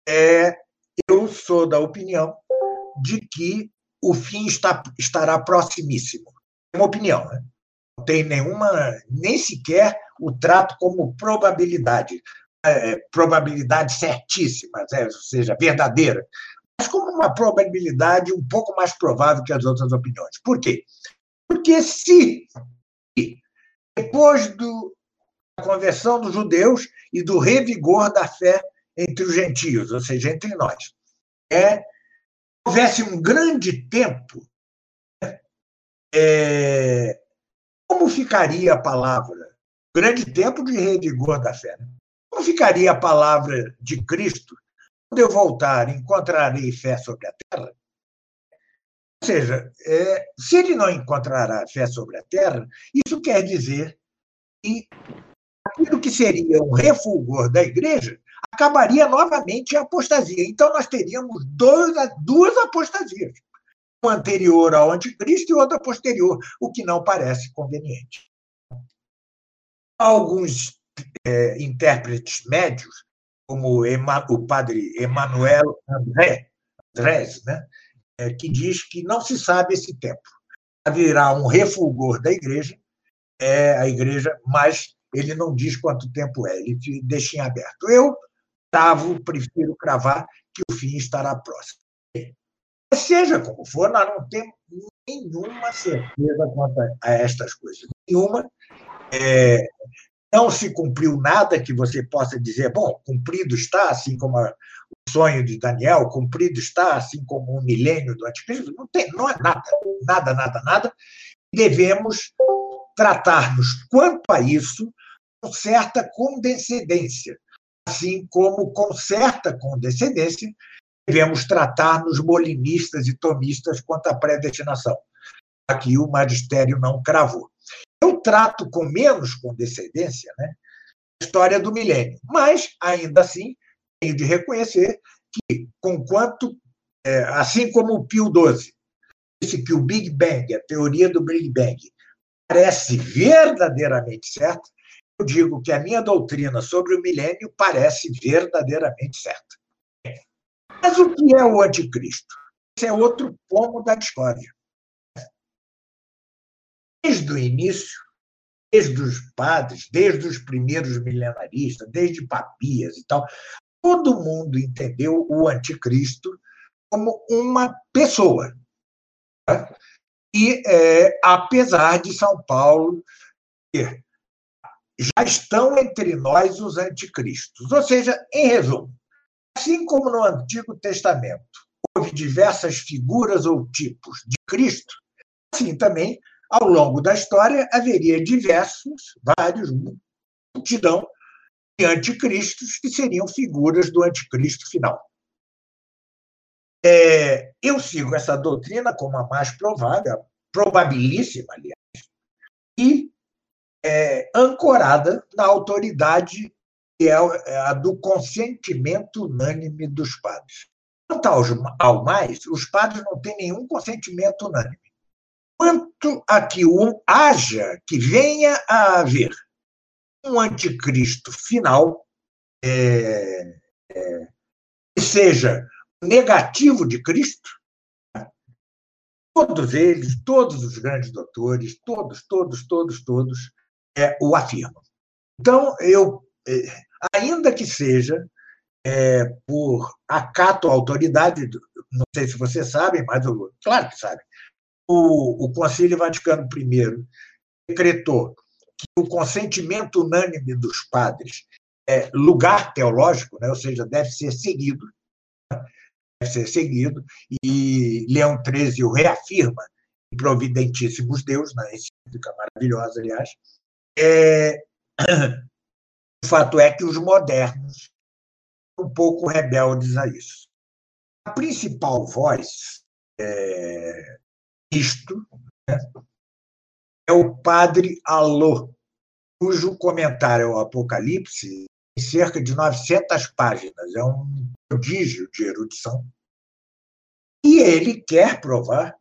é, eu sou da opinião de que o fim está, estará proximíssimo. É uma opinião, né? Tem nenhuma, nem sequer o trato como probabilidade, é, probabilidade certíssima, é, ou seja, verdadeira, mas como uma probabilidade um pouco mais provável que as outras opiniões. Por quê? Porque se depois do, da conversão dos judeus e do revigor da fé entre os gentios, ou seja, entre nós, é, houvesse um grande tempo é, como ficaria a palavra? Grande tempo de revigor da fé. Né? Como ficaria a palavra de Cristo? Quando eu voltar, encontrarei fé sobre a terra? Ou seja, é, se ele não encontrará fé sobre a terra, isso quer dizer que aquilo que seria um refulgor da igreja acabaria novamente em apostasia. Então, nós teríamos dois, duas apostasias anterior ao anticristo e outra posterior, o que não parece conveniente. Alguns é, intérpretes médios, como o padre Emmanuel André, Andrés, né, é, que diz que não se sabe esse tempo. Haverá um refulgor da igreja, é a igreja, mas ele não diz quanto tempo é, ele deixa em aberto. Eu, Tavo, prefiro cravar que o fim estará próximo. Seja como for, nós não temos nenhuma certeza quanto a estas coisas. Nenhuma. É, não se cumpriu nada que você possa dizer, bom, cumprido está, assim como a, o sonho de Daniel, cumprido está, assim como o milênio do anticristo. Não, tem, não é nada, nada, nada, nada. Devemos tratar-nos quanto a isso com certa condescendência, assim como com certa condescendência devemos tratar nos molinistas e tomistas quanto à predestinação. Aqui o magistério não cravou. Eu trato com menos condescendência né, a história do milênio, mas, ainda assim, tenho de reconhecer que, conquanto, é, assim como o Pio XII disse que o Big Bang, a teoria do Big Bang, parece verdadeiramente certa, eu digo que a minha doutrina sobre o milênio parece verdadeiramente certa. Mas o que é o anticristo? Esse é outro pomo da história. Desde o início, desde os padres, desde os primeiros milenaristas, desde Papias e tal, todo mundo entendeu o anticristo como uma pessoa. E, é, apesar de São Paulo ter já estão entre nós os anticristos. Ou seja, em resumo, assim como no Antigo Testamento houve diversas figuras ou tipos de Cristo, assim também, ao longo da história, haveria diversos, vários, multidão de anticristos que seriam figuras do anticristo final. É, eu sigo essa doutrina como a mais provável, probabilíssima, aliás, e é, ancorada na autoridade é, é a do consentimento unânime dos padres. Quanto ao mais, os padres não têm nenhum consentimento unânime. Quanto a que um, haja, que venha a haver um anticristo final, é, é, que seja negativo de Cristo, todos eles, todos os grandes doutores, todos, todos, todos, todos, é, o afirmam. Então, eu, é, ainda que seja é, por acato à autoridade, não sei se vocês sabem, mas eu, claro que sabem, o, o Concílio Vaticano I decretou que o consentimento unânime dos padres é lugar teológico, né, ou seja, deve ser seguido, deve ser seguido, e Leão XIII o reafirma em Providentíssimos Deus, na encíclica maravilhosa, aliás, é, o fato é que os modernos são um pouco rebeldes a isso. A principal voz é, isto né, é o padre Alô, cujo comentário ao Apocalipse tem cerca de 900 páginas, é um prodígio de erudição. E ele quer provar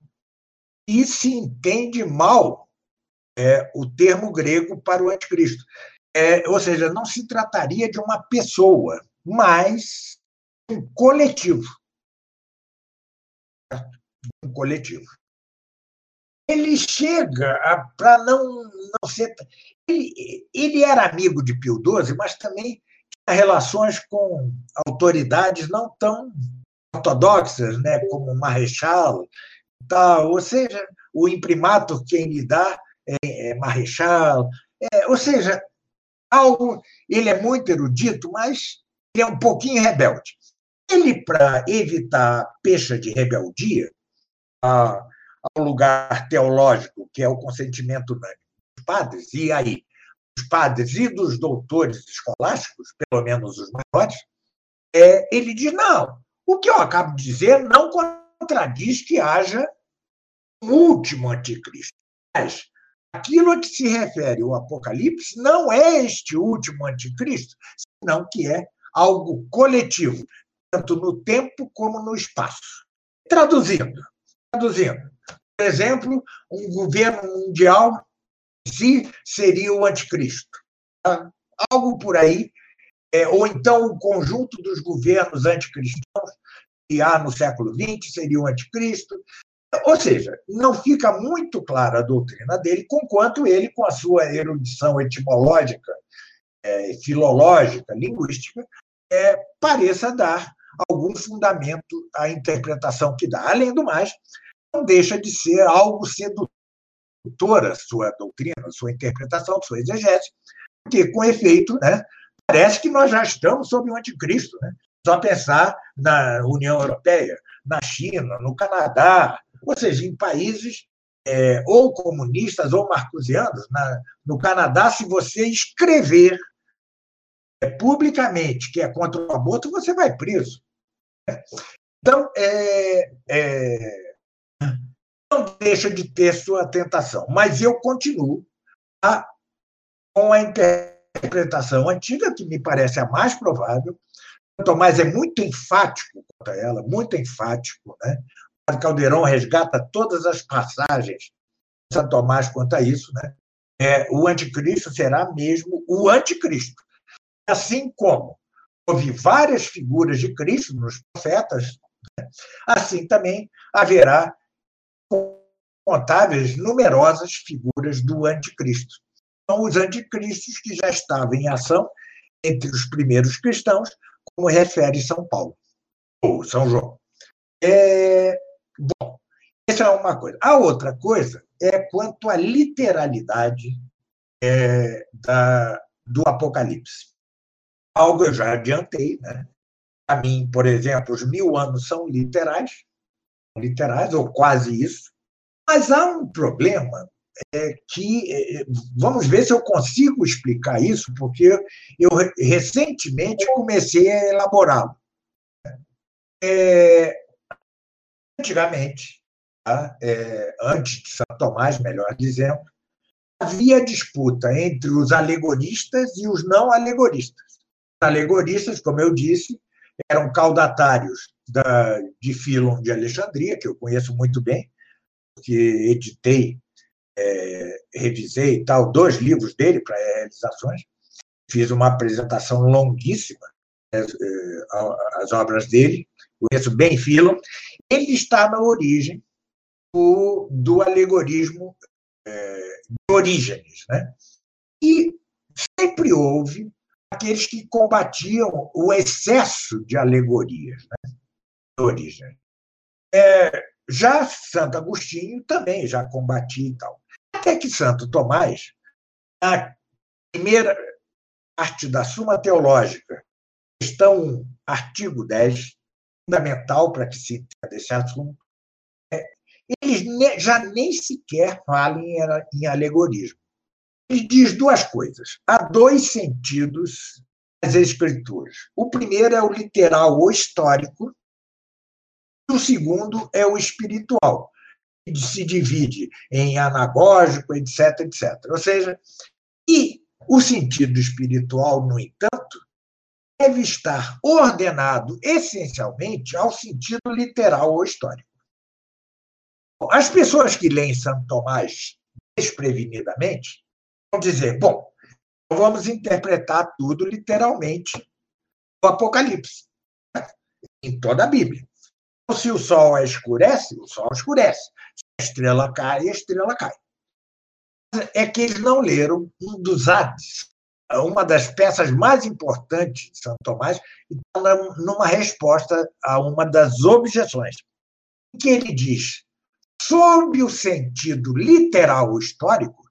e se entende mal é, o termo grego para o anticristo. É, ou seja, não se trataria de uma pessoa, mas um coletivo. Um coletivo. Ele chega para não, não ser. Ele, ele era amigo de Pio XII, mas também tinha relações com autoridades não tão ortodoxas, né, como Marechal, tal. ou seja, o imprimato quem lhe dá é, é, Marrechal, é, ou seja, algo. Ele é muito erudito, mas ele é um pouquinho rebelde. Ele, para evitar a pecha de rebeldia, a, ao lugar teológico, que é o consentimento dos padres, e aí, dos padres e dos doutores escolásticos, pelo menos os maiores, é, ele diz: não, o que eu acabo de dizer não contradiz que haja um último anticristo. Mas Aquilo a que se refere o Apocalipse não é este último anticristo, senão que é algo coletivo, tanto no tempo como no espaço. Traduzindo, traduzindo, por exemplo, um governo mundial em si seria o anticristo. Tá? Algo por aí, é, ou então o conjunto dos governos anticristãos que há no século XX seria o anticristo, ou seja, não fica muito clara a doutrina dele, conquanto ele, com a sua erudição etimológica, é, filológica, linguística, é, pareça dar algum fundamento à interpretação que dá. Além do mais, não deixa de ser algo sedutora sua doutrina, sua interpretação, sua exegese, porque, com efeito, né, parece que nós já estamos sob o anticristo. Né? Só pensar na União Europeia, na China, no Canadá, ou seja, em países é, ou comunistas ou marcusianos. Na, no Canadá, se você escrever é, publicamente que é contra o aborto, você vai preso. Então, é, é, não deixa de ter sua tentação. Mas eu continuo a, com a interpretação antiga, que me parece a mais provável. Tomás é muito enfático quanto a ela, muito enfático. Né? Caldeirão resgata todas as passagens de São Tomás quanto a isso. Né? É, o anticristo será mesmo o anticristo. Assim como houve várias figuras de Cristo nos profetas, né? assim também haverá contáveis, numerosas figuras do anticristo. São os anticristos que já estavam em ação entre os primeiros cristãos, como refere São Paulo, ou São João. É, bom, essa é uma coisa. A outra coisa é quanto à literalidade é, da, do Apocalipse. Algo eu já adiantei, né? Para mim, por exemplo, os mil anos são literais, literais, ou quase isso. Mas há um problema é, que. É, vamos ver se eu consigo explicar isso, porque eu recentemente comecei a elaborá-lo. É, antigamente, tá? é, antes de São Tomás, melhor dizendo, havia disputa entre os alegoristas e os não alegoristas. Os alegoristas, como eu disse, eram caudatários da, de Filon de Alexandria, que eu conheço muito bem, porque editei, é, revisei tal, dois livros dele para realizações. Fiz uma apresentação longuíssima é, as obras dele, conheço bem Filon. Ele está na origem do, do alegorismo é, de Orígenes. Né? E sempre houve aqueles que combatiam o excesso de alegorias. Né? origem. É, já Santo Agostinho também já combatia e tal. Até que Santo Tomás, na primeira parte da Suma Teológica, questão 1, artigo 10, fundamental para que se entenda esse assunto, é, eles já nem sequer falam em, em alegorismo. Ele diz duas coisas. Há dois sentidos das escrituras. O primeiro é o literal ou histórico, o segundo é o espiritual, que se divide em anagógico, etc, etc. Ou seja, e o sentido espiritual, no entanto, deve estar ordenado essencialmente ao sentido literal ou histórico. As pessoas que leem Santo Tomás desprevenidamente vão dizer: bom, vamos interpretar tudo literalmente o Apocalipse, em toda a Bíblia. Se o sol escurece, o sol escurece. Se a estrela cai, a estrela cai. É que eles não leram um dos Hades, uma das peças mais importantes de São Tomás, numa resposta a uma das objeções, que ele diz: sob o sentido literal histórico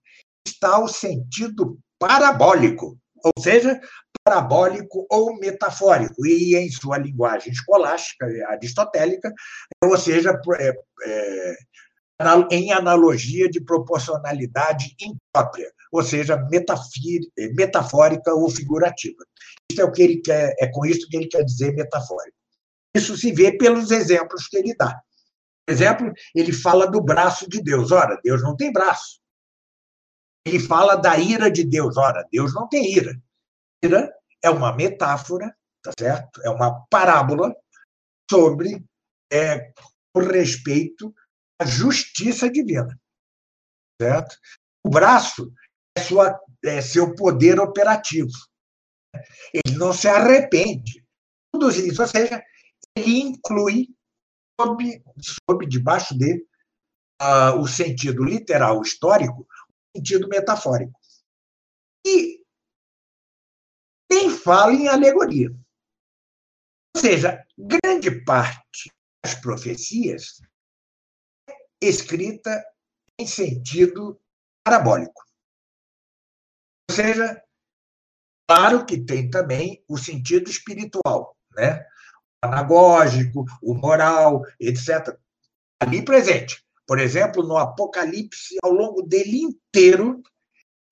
está o sentido parabólico, ou seja, parabólico ou metafórico, e em sua linguagem escolástica, aristotélica, ou seja, é, é, em analogia de proporcionalidade imprópria, ou seja, metafórica ou figurativa. Isso é o que ele quer, é com isso que ele quer dizer metafórico. Isso se vê pelos exemplos que ele dá. Por exemplo, ele fala do braço de Deus. Ora, Deus não tem braço. Ele fala da ira de Deus. Ora, Deus não tem ira. Ira é uma metáfora, tá certo? É uma parábola sobre é, o respeito à justiça divina, certo? O braço sua, é seu poder operativo. Ele não se arrepende. Tudo isso, ou seja, ele inclui sob, sob debaixo de uh, o sentido literal histórico, o sentido metafórico. E nem fala em alegoria. Ou seja, grande parte das profecias é escrita em sentido parabólico. Seja, Claro que tem também o sentido espiritual, né? O anagógico, o moral, etc. Ali presente. Por exemplo, no Apocalipse, ao longo dele inteiro,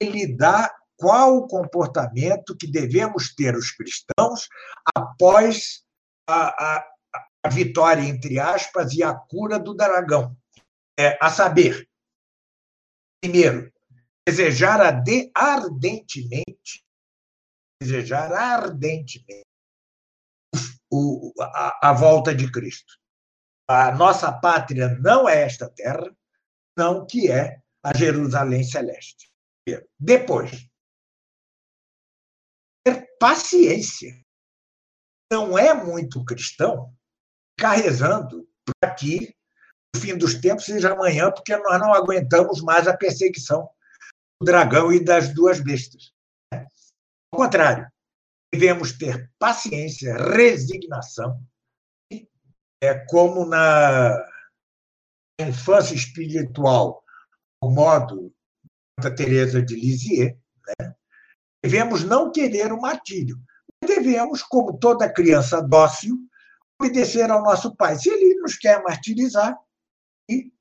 ele dá qual o comportamento que devemos ter os cristãos após a, a, a vitória, entre aspas, e a cura do dragão. É, a saber, primeiro, desejar ardentemente, desejar ardentemente o, a, a volta de Cristo. A nossa pátria não é esta terra, não que é a Jerusalém celeste. Depois, ter paciência. Não é muito cristão ficar rezando para que o fim dos tempos seja amanhã, porque nós não aguentamos mais a perseguição dragão e das duas bestas. Ao contrário, devemos ter paciência, resignação, é como na infância espiritual, o modo da Teresa de Lisieux, né? devemos não querer o martírio. Devemos, como toda criança dócil, obedecer ao nosso pai. Se ele nos quer martirizar, e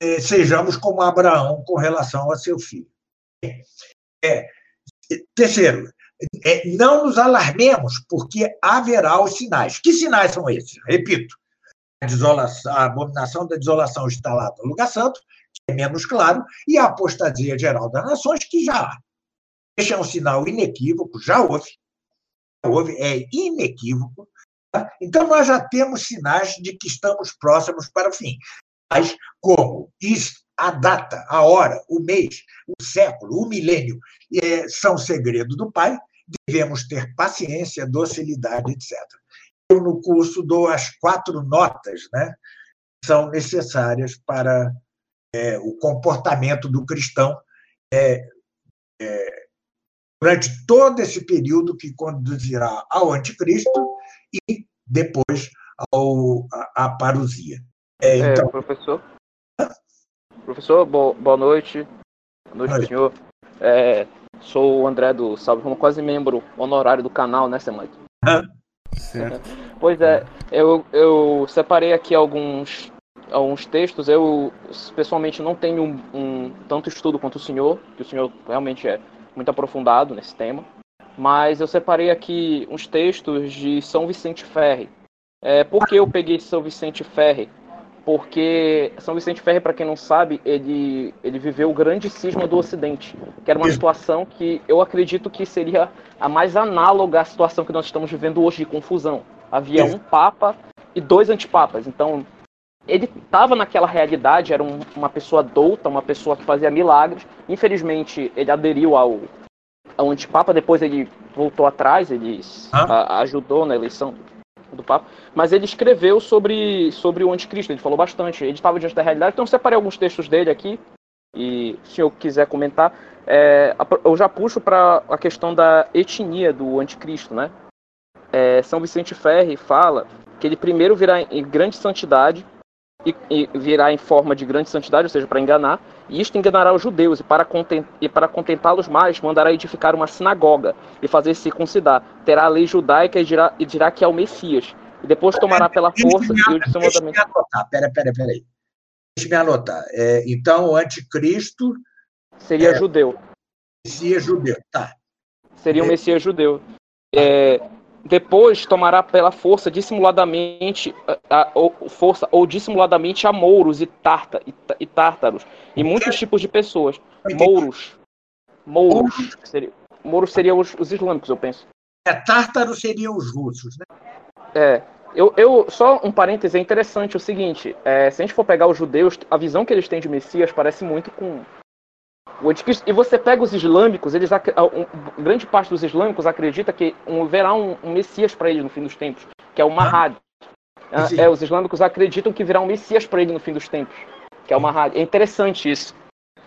eh, sejamos como Abraão com relação a seu filho. É, terceiro, é, não nos alarmemos, porque haverá os sinais. Que sinais são esses? Repito, a, desolação, a abominação da desolação instalada no lugar santo, que é menos claro, e a apostasia geral das nações, que já há. Este é um sinal inequívoco, já houve, já houve é inequívoco. Tá? Então, nós já temos sinais de que estamos próximos para o fim. Mas, como isso, a data, a hora, o mês, o século, o milênio é, são segredo do Pai, devemos ter paciência, docilidade, etc. Eu, no curso, dou as quatro notas né, que são necessárias para é, o comportamento do cristão é, é, durante todo esse período que conduzirá ao anticristo e depois ao, à parousia. É, é, então... professor? Professor, bo boa noite. Boa noite, senhor. É, sou o André do Salve como quase membro honorário do canal, né, Semante? Certo. Pois é, eu, eu separei aqui alguns, alguns textos. Eu, pessoalmente, não tenho um, um, tanto estudo quanto o senhor, que o senhor realmente é muito aprofundado nesse tema. Mas eu separei aqui uns textos de São Vicente Ferre. É, por que eu peguei São Vicente Ferre? Porque São Vicente Ferre, para quem não sabe, ele, ele viveu o grande cisma do Ocidente, que era uma situação que eu acredito que seria a mais análoga à situação que nós estamos vivendo hoje de confusão. Havia um papa e dois antipapas, então ele estava naquela realidade, era um, uma pessoa douta, uma pessoa que fazia milagres. Infelizmente, ele aderiu ao, ao antipapa, depois ele voltou atrás, ele ah. a, ajudou na eleição do Papa, mas ele escreveu sobre, sobre o anticristo, ele falou bastante, ele estava diante da realidade, então eu separei alguns textos dele aqui, e se eu quiser comentar, é, eu já puxo para a questão da etnia do anticristo, né? É, São Vicente Ferri fala que ele primeiro virá em grande santidade, e, e virá em forma de grande santidade, ou seja, para enganar, e isto enganará os judeus, e para, content, e para contentá-los mais, mandará edificar uma sinagoga e fazer circuncidar. Terá a lei judaica e dirá, e dirá que é o Messias. E depois tomará pela força e o. Deixa eu anotar, pera, pera, pera aí. Deixa eu anotar. É, então, o anticristo. Seria é, judeu. Messias judeu, tá. Seria um Messias judeu. É, depois tomará pela força dissimuladamente a, a, força ou dissimuladamente a mouros e, tarta, e, e tártaros e muitos tipos de pessoas. Mouros. Mouros. Seria, mouros seriam os, os islâmicos, eu penso. É, tártaros seriam os russos, né? É. Eu, eu, só um parêntese, é interessante o seguinte, é, se a gente for pegar os judeus, a visão que eles têm de Messias parece muito com o anticristo, e você pega os islâmicos, eles grande parte dos islâmicos acredita que haverá um, um messias para ele no fim dos tempos, que é o Mahdi. Ah, é, os islâmicos acreditam que virá um messias para ele no fim dos tempos, que é o Mahdi. É interessante isso.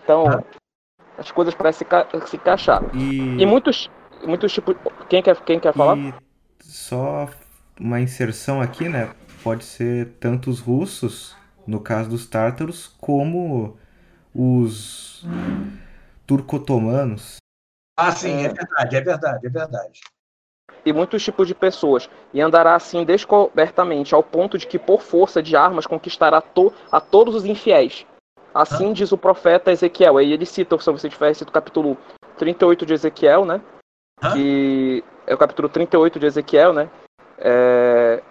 Então, ah. as coisas parecem se encaixar. E... e, muitos, muitos tipos. Quem quer, quem quer falar? E só uma inserção aqui, né? Pode ser tanto os russos, no caso dos tártaros, como os turco-otomanos. Ah, sim, é, é verdade, é verdade, é verdade. E muitos tipos de pessoas, e andará assim descobertamente, ao ponto de que por força de armas conquistará to a todos os infiéis. Assim ah. diz o profeta Ezequiel. Aí ele cita, o São Vicente Ferreira cita o capítulo 38 de Ezequiel, né? Ah. Que é o capítulo 38 de Ezequiel, né? É,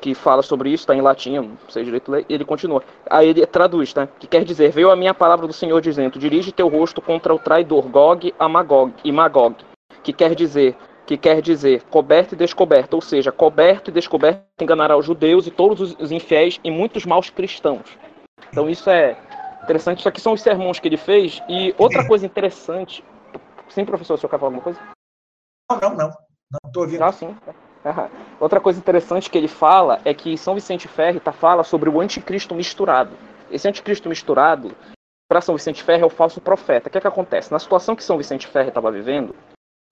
que fala sobre isso, está em latim, não sei direito ler, ele continua. Aí ele traduz, né? Que quer dizer, veio a minha palavra do Senhor dizendo, dirige teu rosto contra o traidor Gog a Magog, e Magog, que quer dizer, que quer dizer coberto e descoberto, ou seja, coberto e descoberto enganará os judeus e todos os infiéis e muitos maus cristãos. Então isso é interessante, isso aqui são os sermões que ele fez, e outra coisa interessante... Sim, professor, o senhor quer falar alguma coisa? Não, não, não. Não estou ouvindo. Ah, sim. Outra coisa interessante que ele fala é que São Vicente Ferre tá, fala sobre o anticristo misturado. Esse anticristo misturado, para São Vicente Ferre, é o falso profeta. O que, é que acontece? Na situação que São Vicente Ferre estava vivendo,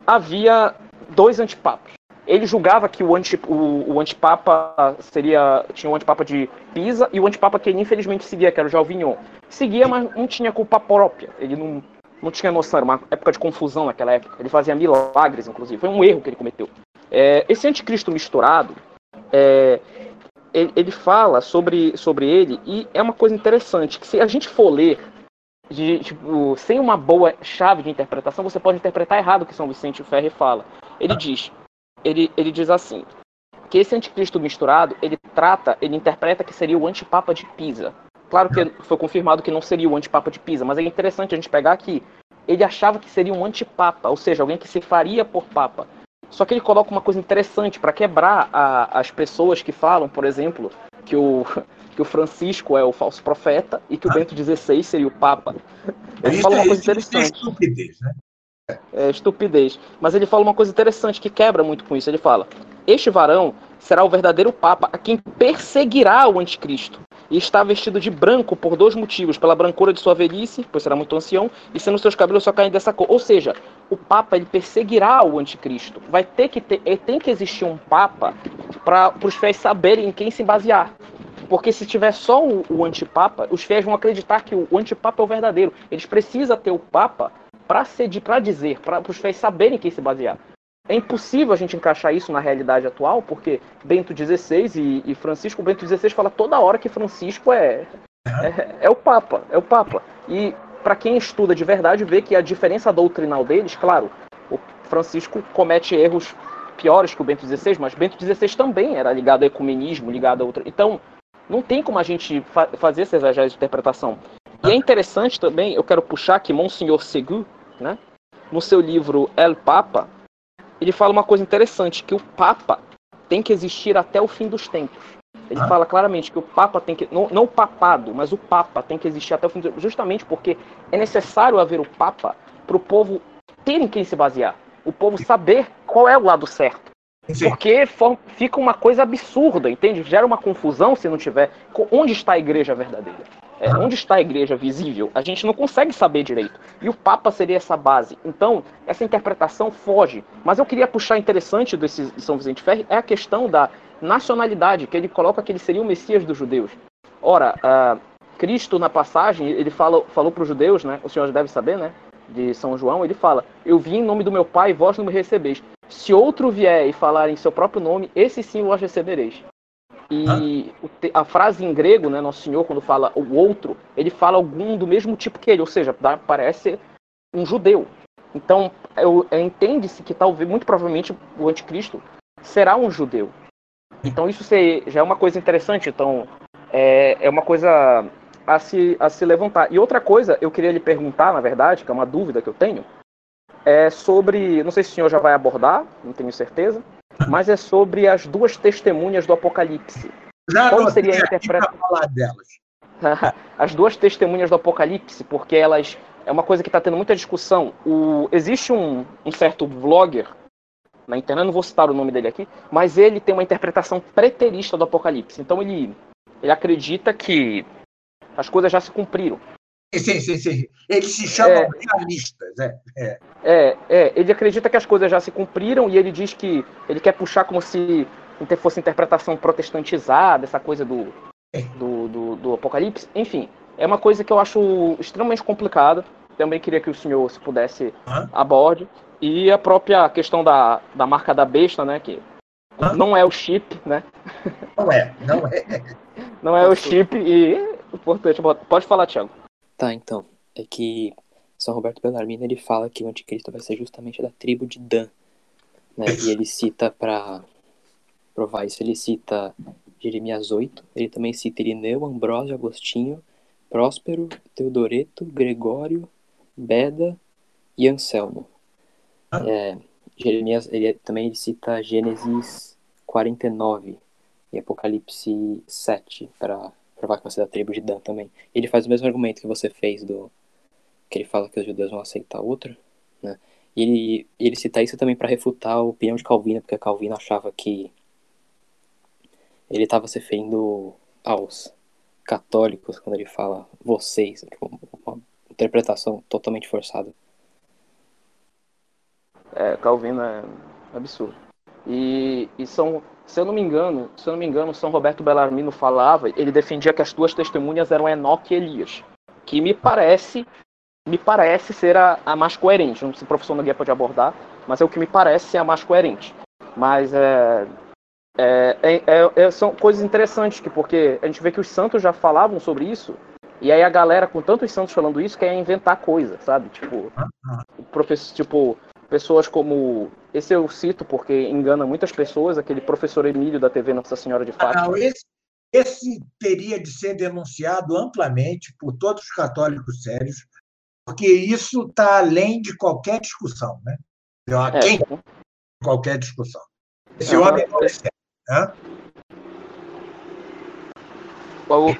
havia dois antipapas. Ele julgava que o, anti, o, o antipapa seria. Tinha o antipapa de Pisa e o antipapa que ele infelizmente seguia, que era o Jalvignon. Seguia, mas não tinha culpa própria. Ele não, não tinha noção, era uma época de confusão naquela época. Ele fazia milagres, inclusive. Foi um erro que ele cometeu. É, esse anticristo misturado, é, ele, ele, fala sobre, sobre ele e é uma coisa interessante, que se a gente for ler de, tipo, sem uma boa chave de interpretação, você pode interpretar errado o que São Vicente Ferre fala. Ele diz, ele, ele diz assim, que esse anticristo misturado, ele trata, ele interpreta que seria o antipapa de Pisa. Claro que foi confirmado que não seria o antipapa de Pisa, mas é interessante a gente pegar que ele achava que seria um antipapa, ou seja, alguém que se faria por papa. Só que ele coloca uma coisa interessante para quebrar a, as pessoas que falam, por exemplo, que o, que o Francisco é o falso profeta e que o ah. Bento XVI seria o Papa. Ele isso fala uma coisa interessante. É estupidez, né? É estupidez. Mas ele fala uma coisa interessante que quebra muito com isso. Ele fala: Este varão será o verdadeiro Papa a quem perseguirá o anticristo e está vestido de branco por dois motivos: pela brancura de sua velhice, pois será muito ancião, e sendo seus cabelos só caem dessa cor. Ou seja, o Papa ele perseguirá o anticristo. Vai ter que ter, tem que existir um Papa para os fiéis saberem em quem se basear. Porque se tiver só o, o antipapa, os fiéis vão acreditar que o, o antipapa é o verdadeiro. Eles precisam ter o Papa para dizer, para os fiéis saberem em quem se basear. É impossível a gente encaixar isso na realidade atual, porque Bento XVI e, e Francisco, Bento XVI fala toda hora que Francisco é, é, é o Papa, é o Papa. E para quem estuda de verdade, vê que a diferença doutrinal deles, claro, o Francisco comete erros piores que o Bento XVI, mas Bento XVI também era ligado ao ecumenismo, ligado a outra. Então, não tem como a gente fa fazer essa exagero de interpretação. E é interessante também, eu quero puxar que Monsenhor Segu, né, no seu livro El Papa, ele fala uma coisa interessante, que o Papa tem que existir até o fim dos tempos. Ele ah. fala claramente que o Papa tem que. Não, não, o papado, mas o Papa tem que existir até o fim dos tempos, justamente porque é necessário haver o Papa para o povo ter em quem se basear. O povo saber qual é o lado certo. Sim. Porque fica uma coisa absurda, entende? Gera uma confusão se não tiver. Onde está a igreja verdadeira? É, onde está a igreja visível? A gente não consegue saber direito. E o Papa seria essa base. Então, essa interpretação foge. Mas eu queria puxar interessante desse de São Vicente Ferre é a questão da nacionalidade, que ele coloca que ele seria o Messias dos judeus. Ora, uh, Cristo na passagem, ele fala, falou para os judeus, né? O senhor já deve saber, né? De São João, ele fala: Eu vim em nome do meu Pai, vós não me recebeis. Se outro vier e falar em seu próprio nome, esse sim vós recebereis. E a frase em grego, né, Nosso Senhor, quando fala o outro, ele fala algum do mesmo tipo que ele, ou seja, parece um judeu. Então, entende-se que talvez, muito provavelmente, o anticristo será um judeu. Então, isso já é uma coisa interessante. Então, é, é uma coisa a se, a se levantar. E outra coisa, eu queria lhe perguntar, na verdade, que é uma dúvida que eu tenho, é sobre. Não sei se o senhor já vai abordar, não tenho certeza mas é sobre as duas testemunhas do Apocalipse. Já Qual seria a interpretação? falar delas. as duas testemunhas do Apocalipse, porque elas é uma coisa que está tendo muita discussão. O, existe um, um certo vlogger na internet, não vou citar o nome dele aqui, mas ele tem uma interpretação preterista do Apocalipse. Então ele, ele acredita que as coisas já se cumpriram. Sim, sim, sim. Eles se chamam é, realistas, é, é. É, é. Ele acredita que as coisas já se cumpriram e ele diz que ele quer puxar como se fosse interpretação protestantizada, essa coisa do, é. do, do, do Apocalipse. Enfim, é uma coisa que eu acho extremamente complicada. também queria que o senhor, se pudesse, Hã? aborde. E a própria questão da, da marca da besta, né? Que Hã? não é o chip, né? Não é, não é. Não é o chip e importante. Pode falar, Thiago. Tá, então. É que São Roberto Bellarmino ele fala que o anticristo vai ser justamente da tribo de Dan. Né? E ele cita para provar isso, ele cita Jeremias 8, ele também cita Irineu, Ambrósio, Agostinho, Próspero, Teodoreto, Gregório, Beda e Anselmo. Ah. É, Jeremias, ele também ele cita Gênesis 49 e Apocalipse 7 para provar que vai ser da tribo de Dan também. Ele faz o mesmo argumento que você fez do que ele fala que os judeus vão aceitar outra, né? E ele, ele cita isso também para refutar a opinião de Calvino, porque Calvino achava que ele estava se referindo aos católicos quando ele fala vocês, tipo, uma interpretação totalmente forçada. É, Calvino é absurdo. E, e são, se eu não me engano, se eu não me engano, São Roberto Bellarmino falava, ele defendia que as duas testemunhas eram Enoque e Elias, que me parece, me parece ser a, a mais coerente. Não sei se o professor Nogueira pode abordar, mas é o que me parece ser a mais coerente. Mas é, é, é, é, são coisas interessantes, que, porque a gente vê que os santos já falavam sobre isso, e aí a galera, com tantos santos falando isso, quer inventar coisa, sabe? Tipo, o professor, tipo, pessoas como. Esse eu cito porque engana muitas pessoas, aquele professor Emílio da TV Nossa Senhora de Fátima. Não, esse, esse teria de ser denunciado amplamente por todos os católicos sérios, porque isso está além de qualquer discussão, né? É, Quem qualquer discussão. Esse homem não é sério. né?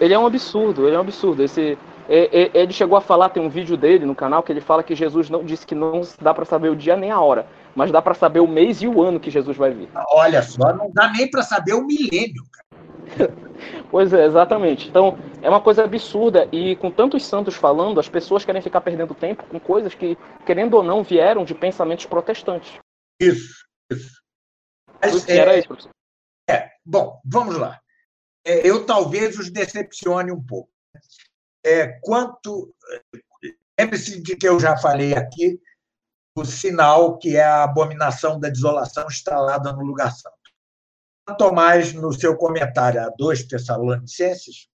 Ele é um absurdo, ele é um absurdo. Esse, ele chegou a falar, tem um vídeo dele no canal que ele fala que Jesus não disse que não dá para saber o dia nem a hora, mas dá para saber o mês e o ano que Jesus vai vir. Olha só, não dá nem para saber o milênio. Cara. Pois é, exatamente. Então, é uma coisa absurda e com tantos santos falando, as pessoas querem ficar perdendo tempo com coisas que, querendo ou não, vieram de pensamentos protestantes. Isso, isso. Mas, era é, isso, professor. Bom, vamos lá. É, Eu talvez os decepcione um pouco. É, quanto. Lembre-se de que eu já falei aqui o sinal que é a abominação da desolação instalada no lugar santo. Tomás, no seu comentário a 2 Tessalonicenses,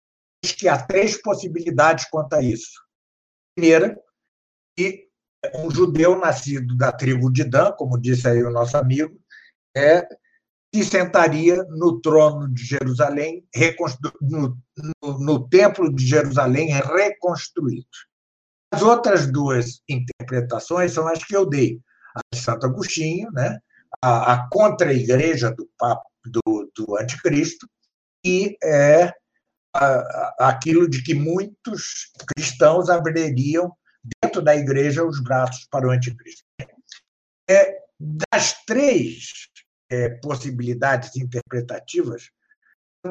diz que há três possibilidades quanto a isso. Primeira, que um judeu nascido da tribo de Dan, como disse aí o nosso amigo, é, se sentaria no trono de Jerusalém, no, no, no templo de Jerusalém reconstruído. As outras duas interpretações são as que eu dei. A de Santo Agostinho, né? a, a contra-igreja do, do, do anticristo, e é, a- aquilo de que muitos cristãos abririam dentro da igreja os braços para o anticristo. É, das três é, possibilidades interpretativas,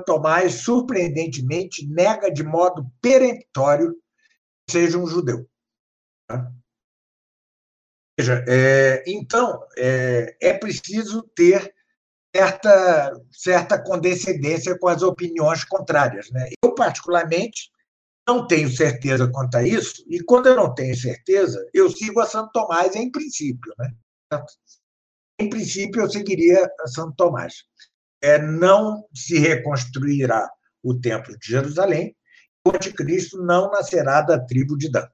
Tomás, surpreendentemente, nega de modo peremptório que seja um judeu. tá? Veja, é, então, é, é preciso ter certa, certa condescendência com as opiniões contrárias. Né? Eu, particularmente, não tenho certeza quanto a isso, e quando eu não tenho certeza, eu sigo a Santo Tomás em princípio. Né? Em princípio, eu seguiria Santo Tomás. É, não se reconstruirá o Templo de Jerusalém, o anticristo não nascerá da tribo de Dan.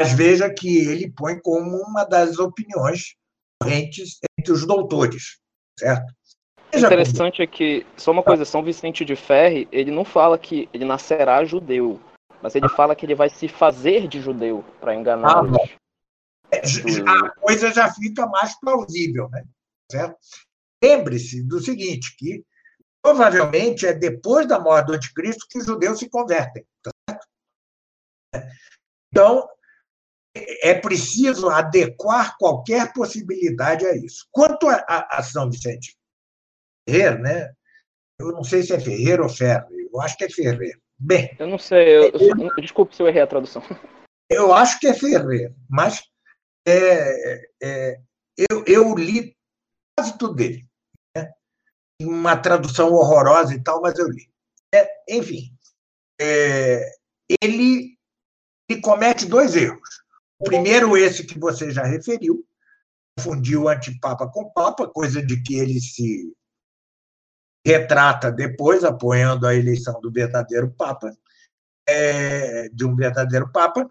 Mas veja que ele põe como uma das opiniões correntes entre os doutores, certo? O Veja como- interessante é que, só uma coisa, São Vicente de Ferre, ele não fala que ele nascerá judeu, mas ele fala que ele vai se fazer de judeu para enganar Ah. A coisa já fica mais plausível, né? Certo? Lembre-se do seguinte, que provavelmente é depois da morte do anticristo que os judeus se convertem. tá certo? Então, é preciso adequar qualquer possibilidade a isso. Quanto a, a- a São Vicente Ferreira, né? Eu não sei se é Ferreira ou Ferro, eu acho que é Ferreira. Bem, Eu não sei, eu, eu desculpe se eu errei a tradução. eu acho que é Ferreira, mas é, é, eu, eu li quase tudo dele. Né? Uma tradução horrorosa e tal, mas eu li. É, enfim, é, ele, ele comete dois erros. Primeiro, esse que você já referiu, confundiu antipapa com papa, coisa de que ele se retrata depois, apoiando a eleição do verdadeiro papa, é, de um verdadeiro papa,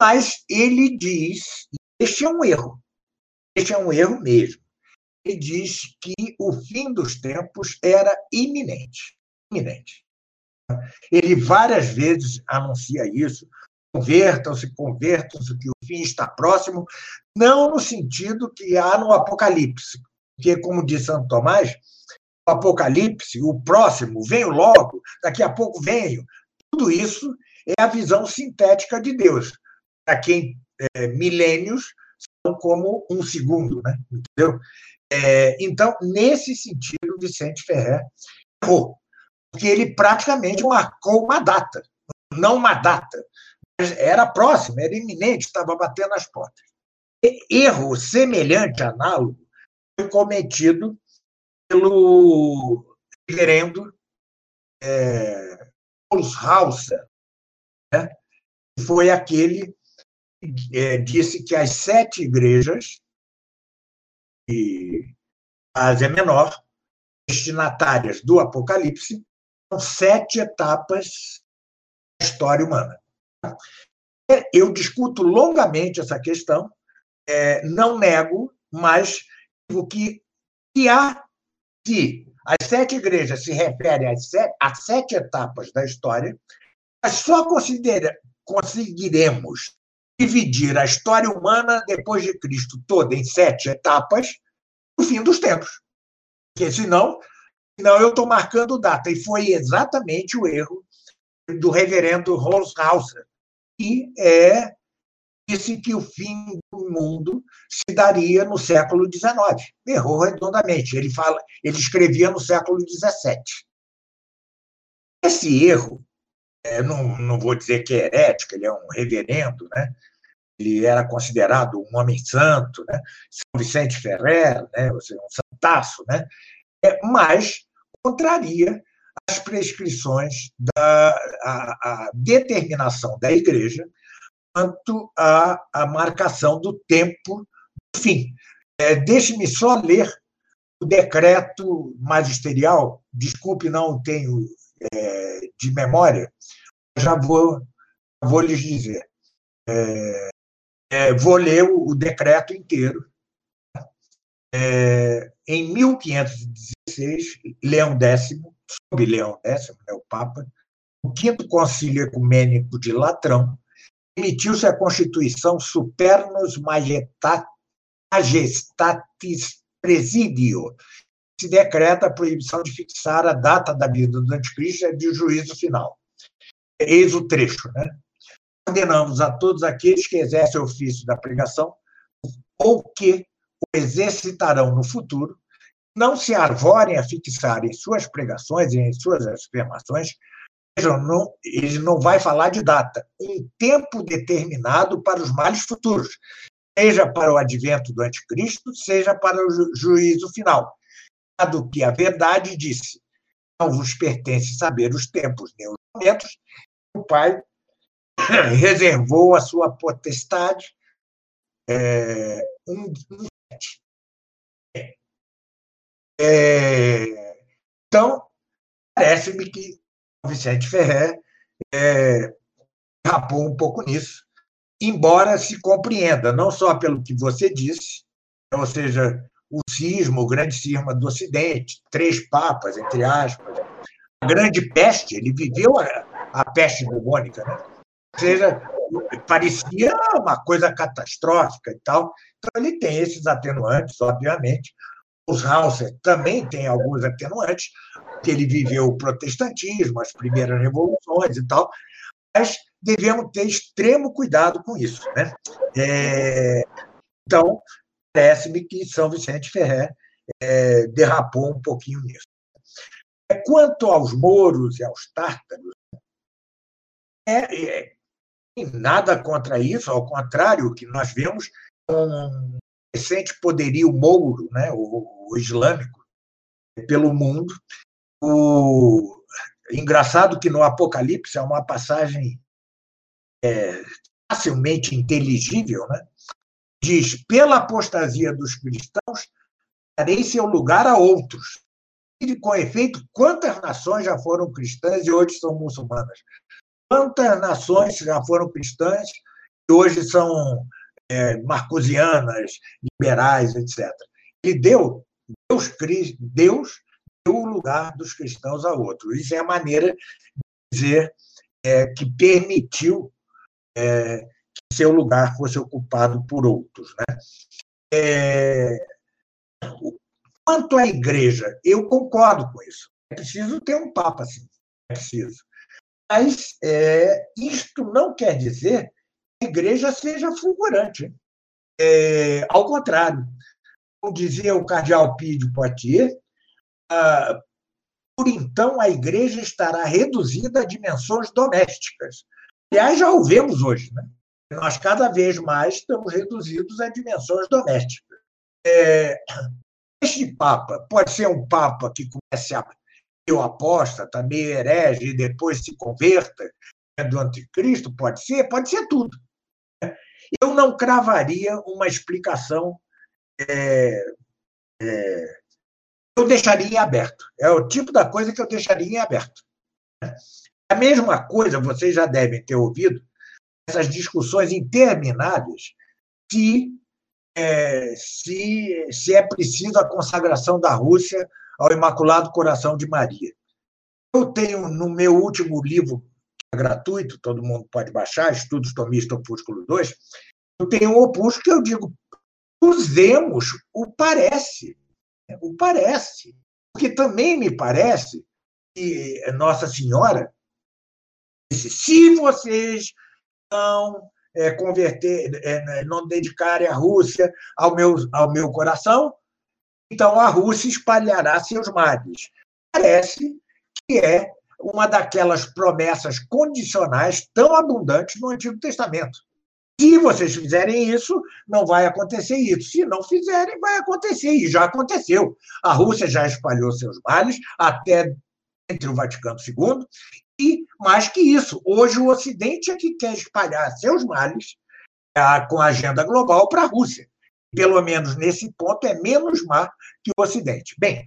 mas ele diz, este é um erro, este é um erro mesmo. Ele diz que o fim dos tempos era iminente, iminente. Ele várias vezes anuncia isso, convertam-se, convertam-se, que o fim está próximo, não no sentido que há no Apocalipse, porque, como disse Santo Tomás, o Apocalipse, o próximo, venho logo, daqui a pouco venho. Tudo isso é a visão sintética de Deus, para quem é, milênios são como um segundo, né? entendeu? É, então, nesse sentido, Vicente Ferrer errou, porque ele praticamente marcou uma data, não uma data, mas era próximo, era iminente, estava batendo as portas. Erro semelhante, análogo, foi cometido pelo reverendo é, Hauser, né? que foi aquele que é, disse que as sete igrejas de Ásia Menor, destinatárias do Apocalipse, são sete etapas da história humana. Eu discuto longamente essa questão, é, não nego, mas o que, que há se as sete igrejas se referem às sete, às sete etapas da história, nós só considera, conseguiremos dividir a história humana depois de Cristo toda em sete etapas no fim dos tempos. Porque senão, senão eu estou marcando data. E foi exatamente o erro do reverendo Holzhauser, que é disse que o fim do mundo se daria no século XIX. Errou redondamente. Ele, fala, ele escrevia no século XVII. Esse erro, é, não, não vou dizer que é herético, ele é um reverendo, né? ele era considerado um homem santo, né? São Vicente Ferrer, né? ou seja, um santaço, né? É, mas contraria as prescrições da a, a determinação da Igreja quanto à, marcação do tempo do fim. É, Deixe-me só ler o decreto magisterial, desculpe, não tenho é, de memória, já vou, vou lhes dizer. É, é, vou ler o, o decreto inteiro. É, em 1516, Leão X, sob Leão X, né, o Papa, o quinto concílio ecumênico de Latrão, emitiu-se a Constituição Supernus Majestatis Presidio, se decreta a proibição de fixar a data da vida do anticristo e de juízo final. Eis o trecho, né? Ordenamos a todos aqueles que exercem o ofício da pregação ou que o exercitarão no futuro, não se arvorem a fixar em suas pregações e em suas afirmações não, ele não vai falar de data, um tempo determinado para os males futuros, seja para o advento do anticristo, seja para o ju juízo final. Dado que a verdade disse, não vos pertence saber os tempos nem os momentos, o Pai reservou a sua potestade é, um, um é, então, parece-me que Vicente Ferrer é, rapou um pouco nisso, embora se compreenda, não só pelo que você disse, ou seja, o cisma, o grande cisma do Ocidente, três papas, entre aspas, a grande peste, ele viveu a, a peste bubônica, né? ou seja, parecia uma coisa catastrófica e tal. Então, ele tem esses atenuantes, obviamente, os Hauser também tem alguns atenuantes, que ele viveu o protestantismo, as primeiras revoluções e tal, mas devemos ter extremo cuidado com isso. Né? É, então, parece-me que São Vicente Ferrer é, derrapou um pouquinho nisso. É, quanto aos mouros e aos tártaros, é, é, nada contra isso, ao contrário, o que nós vemos um recente poderio mouro, né, o, o islâmico, pelo mundo. O engraçado que no Apocalipse é uma passagem é, facilmente inteligível, né? Diz: pela apostasia dos cristãos, darei seu lugar a outros. E, com efeito, quantas nações já foram cristãs e hoje são muçulmanas? Quantas nações já foram cristãs e hoje são é, marcosianas, liberais, etc. E deu, Deus, Deus deu o lugar dos cristãos a outros. Isso é a maneira de dizer é, que permitiu é, seu lugar fosse ocupado por outros. Né? É, quanto à igreja, eu concordo com isso. É preciso ter um papa, sim. É preciso. Mas é, isto não quer dizer que a igreja seja fulgurante. É, ao contrário, como dizia o cardeal Pio de Poitiers, ah, por então a igreja estará reduzida a dimensões domésticas. Aliás, já o vemos hoje. Né? Nós, cada vez mais, estamos reduzidos a dimensões domésticas. É, este Papa pode ser um Papa que comece a eu aposta, meio herege e depois se converta é do anticristo, pode ser, pode ser tudo. Eu não cravaria uma explicação é, é, eu deixaria em aberto. É o tipo da coisa que eu deixaria em aberto. A mesma coisa, vocês já devem ter ouvido, essas discussões intermináveis, se é, se, se é preciso a consagração da Rússia ao Imaculado Coração de Maria. Eu tenho no meu último livro, que é gratuito, todo mundo pode baixar, Estudos Tomista Opúsculo 2, eu tenho um opúsculo que eu digo, usemos o parece o parece. Porque também me parece que Nossa Senhora disse: se vocês é, converter, é, não dedicarem a Rússia ao meu, ao meu coração, então a Rússia espalhará seus males. Parece que é uma daquelas promessas condicionais tão abundantes no Antigo Testamento. Se vocês fizerem isso, não vai acontecer isso. Se não fizerem, vai acontecer. E já aconteceu. A Rússia já espalhou seus males até entre o Vaticano II. E, mais que isso, hoje o Ocidente é que quer espalhar seus males ah, com a agenda global para a Rússia. Pelo menos nesse ponto, é menos má que o Ocidente. Bem,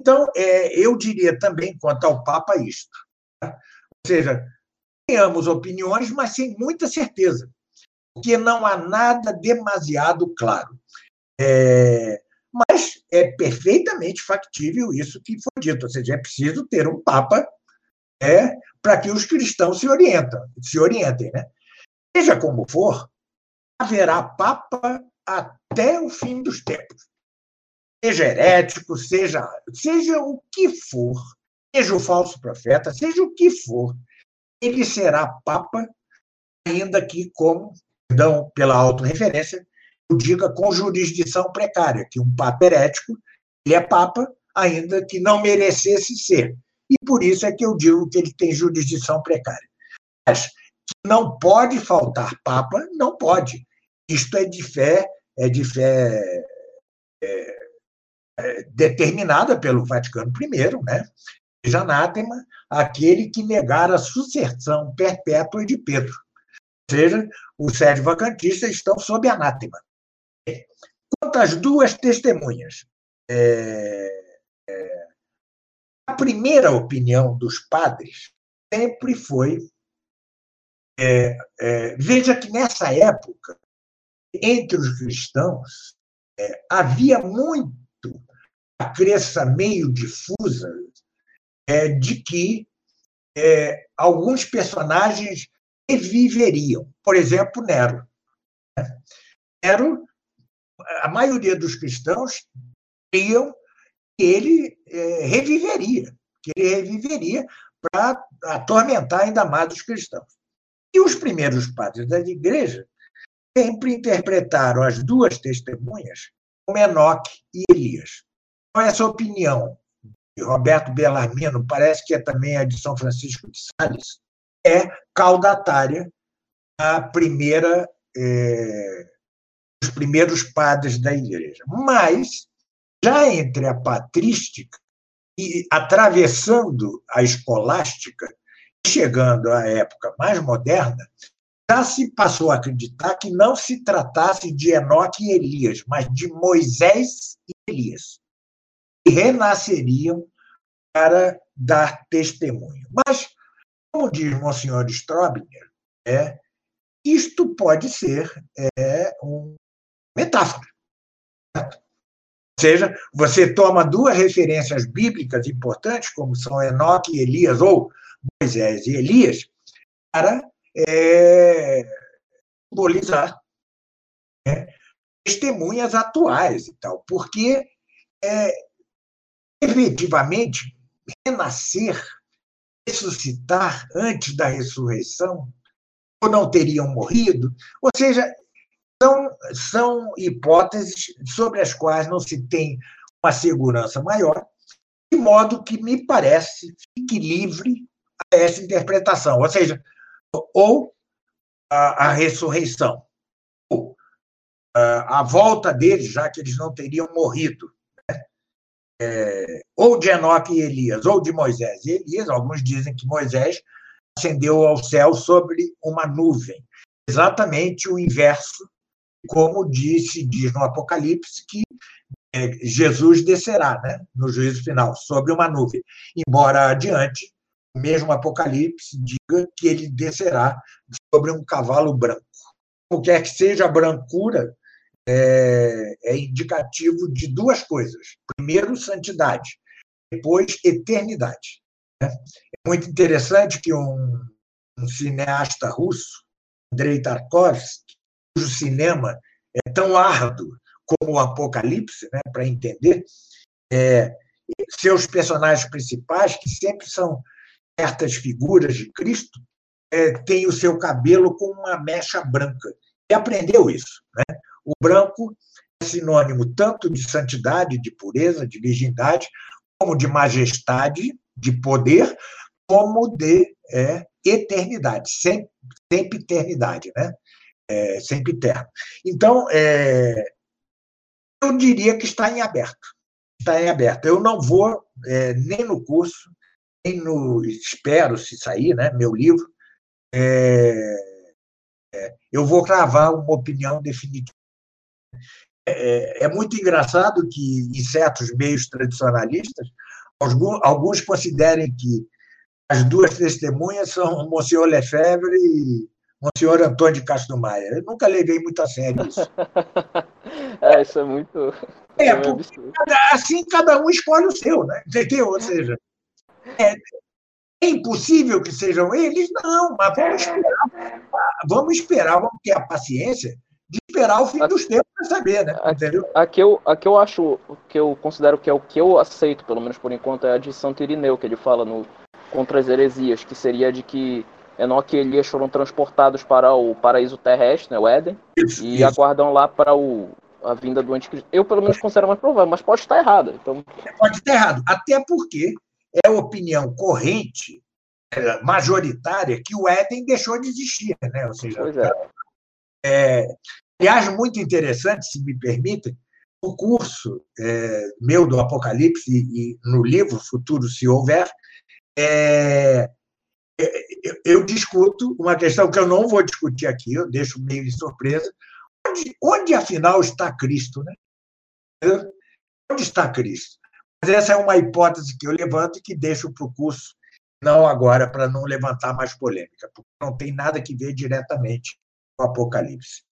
então, é, eu diria também, quanto ao Papa, isto. Tá? Ou seja, tenhamos opiniões, mas sem muita certeza porque não há nada demasiado claro. É, mas é perfeitamente factível isso que foi dito, ou seja, é preciso ter um Papa é, para que os cristãos se orientem, se orientem. Né? Seja como for, haverá Papa até o fim dos tempos. Seja herético, seja, seja o que for, seja o falso profeta, seja o que for, ele será Papa, ainda que como perdão pela autorreferência, eu diga com jurisdição precária, que um papa herético, ele é papa, ainda que não merecesse ser. E por isso é que eu digo que ele tem jurisdição precária. Mas não pode faltar papa, não pode. Isto é de fé, é de fé é, é, determinada pelo Vaticano I, né? Anátema aquele que negar a sucessão perpétua de Pedro seja, os sete vacantistas estão sob anátema. Quanto às duas testemunhas, é, é, a primeira opinião dos padres sempre foi. É, é veja que nessa época, entre os cristãos, é, havia muito a crença meio difusa é, de que alguns personagens reviveriam. Por exemplo, Nero. Nero, a maioria dos cristãos criam que ele é, reviveria, que ele reviveria para atormentar ainda mais os cristãos. E os primeiros padres da igreja sempre interpretaram as duas testemunhas como Enoque e Elias. Então, essa opinião de Roberto Bellarmino, parece que é também a de São Francisco de Sales, é caudatária a primeira, é, os primeiros padres da igreja. Mas, já entre a patrística e atravessando a escolástica, chegando à época mais moderna, já se passou a acreditar que não se tratasse de Enoque e Elias, mas de Moisés e Elias, que renasceriam para dar testemunho. Mas, como diz Monsenhor Strobinger, é, isto pode ser é, uma metáfora. Certo? Seja, você toma duas referências bíblicas importantes, como são Enoque e Elias, ou Moisés e Elias, para é, simbolizar né, testemunhas atuais e tal, porque é, efetivamente renascer, ressuscitar antes da ressurreição, ou não teriam morrido, ou seja, são, são hipóteses sobre as quais não se tem uma segurança maior, de modo que me parece fique livre a essa interpretação, ou seja, ou a, a ressurreição, ou a, a volta deles, já que eles não teriam morrido, né? é, ou de Enoque e Elias, ou de Moisés e Elias, alguns dizem que Moisés ascendeu ao céu sobre uma nuvem, exatamente o inverso como disse, diz no Apocalipse, que é, Jesus descerá né, no juízo final, sobre uma nuvem. Embora adiante, o mesmo Apocalipse diga que ele descerá sobre um cavalo branco. O que é que seja a brancura, é, é indicativo de duas coisas. Primeiro, santidade. Depois, eternidade. Né. É muito interessante que um, um cineasta russo, Andrei Tarkovsky, cujo cinema é tão árduo como o Apocalipse, né, para entender, é, seus personagens principais, que sempre são certas figuras de Cristo, é, têm o seu cabelo com uma mecha branca. E aprendeu isso. Né? O branco é sinônimo tanto de santidade, de pureza, de virgindade, como de majestade, de poder, como de é, eternidade, sempre, sempre eternidade. Né? É, sempre terra. Então, é, eu diria que está em aberto. Está em aberto. Eu não vou é, nem no curso, nem no. Espero se sair, né, meu livro. É, é, eu vou cravar uma opinião definitiva. É, é, muito engraçado que, em certos meios tradicionalistas, alguns, alguns considerem que as duas testemunhas são Monsieur Lefebvre e senhor Antônio de Castro Maia. Eu nunca levei muito a sério isso. é, isso é muito. É, é porque cada, assim cada um escolhe o seu, né? Entendeu? Ou seja, é, é impossível que sejam eles? Não, mas vamos esperar, vamos esperar, vamos ter a paciência de esperar o fim dos tempos para saber, né? Entendeu? A, a, que eu, a que eu acho, que eu considero que é o que eu aceito, pelo menos por enquanto, é a de Santo Irineu, que ele fala no Contra as Heresias, que seria de que Enoque e Elias foram transportados para o paraíso terrestre, né, o Éden, isso, e isso. aguardam lá para o, a vinda do anticristo. Eu, pelo menos, considero mais provável, mas pode estar errado. Então... Pode estar errado, até porque é a opinião corrente, é, majoritária, que o Éden deixou de existir. Né? Ou seja, pois é. é aliás, muito interessante, se me permitem, o curso é, meu do Apocalipse e, e, no livro Futuro Se Houver, é, eu discuto uma questão que eu não vou discutir aqui, eu deixo meio de surpresa. Onde, onde afinal está Cristo? Né? Onde está Cristo? Mas essa é uma hipótese que eu levanto e que deixo para o curso, não agora, para não levantar mais polêmica, porque não tem nada que ver diretamente com o Apocalipse.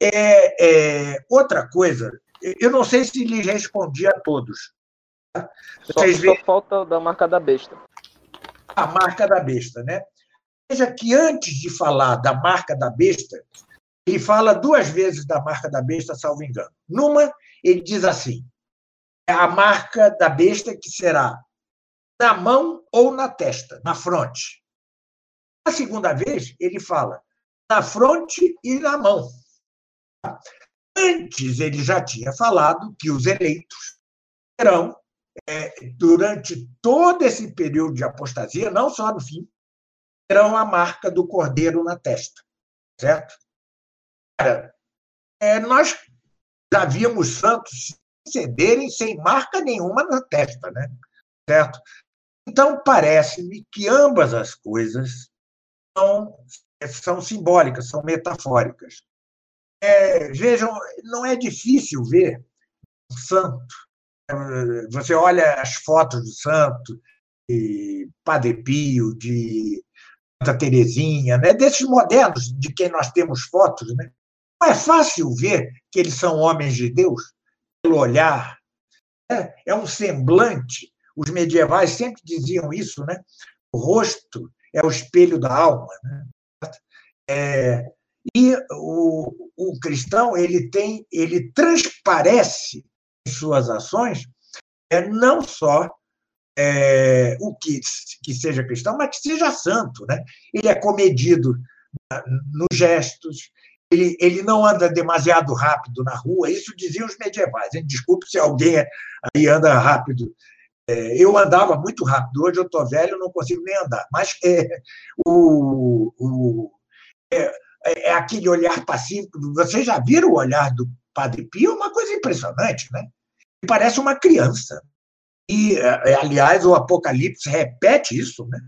É, é, outra coisa, eu não sei se lhes respondi a todos. Tá? Vocês só, só falta da marca da besta a marca da besta, né? Veja que antes de falar da marca da besta, ele fala duas vezes da marca da besta, salvo engano. Numa, ele diz assim: é a marca da besta que será na mão ou na testa, na fronte. A segunda vez, ele fala na fronte e na mão. Antes, ele já tinha falado que os eleitos serão é, durante todo esse período de apostasia, não só no fim, terão a marca do cordeiro na testa, certo? Cara, é, nós já víamos santos cederem sem marca nenhuma na testa, né? Certo? Então, parece-me que ambas as coisas são são simbólicas, são metafóricas. É, vejam, não é difícil ver um santo. Você olha as fotos do santo, de Padre Pio, de Santa Terezinha, né? desses modernos de quem nós temos fotos, né? não é fácil ver que eles são homens de Deus pelo olhar. Né? É um semblante. Os medievais sempre diziam isso, né? O rosto é o espelho da alma. Né? É, e o, o cristão ele tem, ele transparece suas ações é não só é, o que, que seja cristão, mas que seja santo. Né? Ele é comedido nos gestos, ele, ele não anda demasiado rápido na rua, isso diziam os medievais. Desculpe se alguém aí anda rápido. É, eu andava muito rápido, hoje eu estou velho, não consigo nem andar. Mas é, o, o é, é, aquele olhar pacífico. Vocês já viram o olhar do Padre Pio? É uma coisa impressionante, né? Parece uma criança. E, é, aliás, o Apocalipse repete isso, né?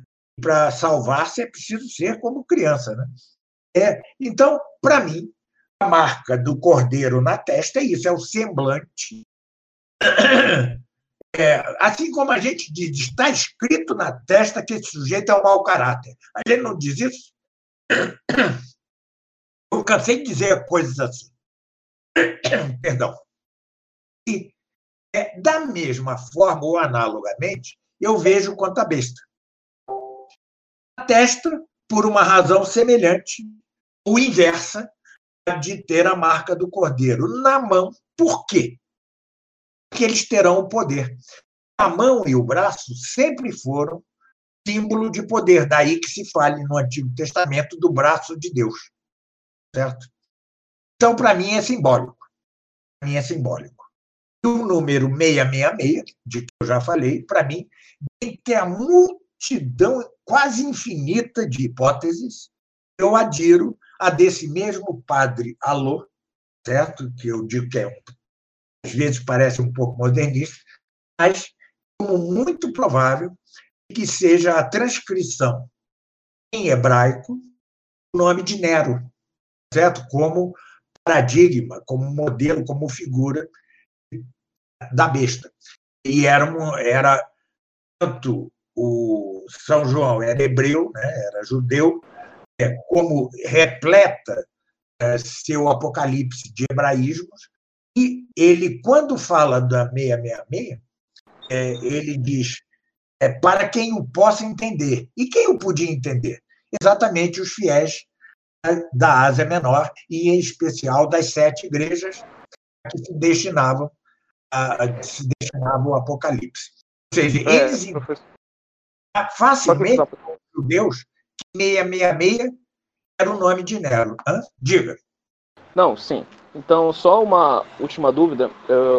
Para salvar-se é preciso ser como criança, né? É, então, para mim, a marca do cordeiro na testa é isso, é o semblante. É, assim como a gente diz, está escrito na testa que esse sujeito é um mau caráter. A gente não diz isso? Eu cansei de dizer coisas assim. Perdão. E, é, da mesma forma, ou analogamente, eu vejo quanto a besta. Testa, por uma razão semelhante, ou inversa, de ter a marca do cordeiro na mão. Por quê? Porque eles terão o poder. A mão e o braço sempre foram símbolo de poder. Daí que se fale no Antigo Testamento do braço de Deus. Certo? Então, para mim, é simbólico. Para mim, é simbólico. E o número 666, de que eu já falei, para mim, tem que ter a multidão quase infinita de hipóteses. Eu adiro a desse mesmo padre Alô, certo? Que eu digo que é às vezes parece um pouco modernista, mas como muito provável que seja a transcrição em hebraico do nome de Nero, certo? Como paradigma, como modelo, como figura da besta. E era, era tanto o São João era hebreu, né? era judeu, é, como repleta é, seu apocalipse de hebraísmos, e ele, quando fala da 666, é, ele diz é, para quem o possa entender. E quem o podia entender? Exatamente os fiéis da Ásia Menor, e em especial das sete igrejas que se destinavam, a, que se destinavam ao Apocalipse. Ou seja, é, eles professor. facilmente judeus 666 era o nome de Nero. Hã? Diga. Não, sim. Então, só uma última dúvida.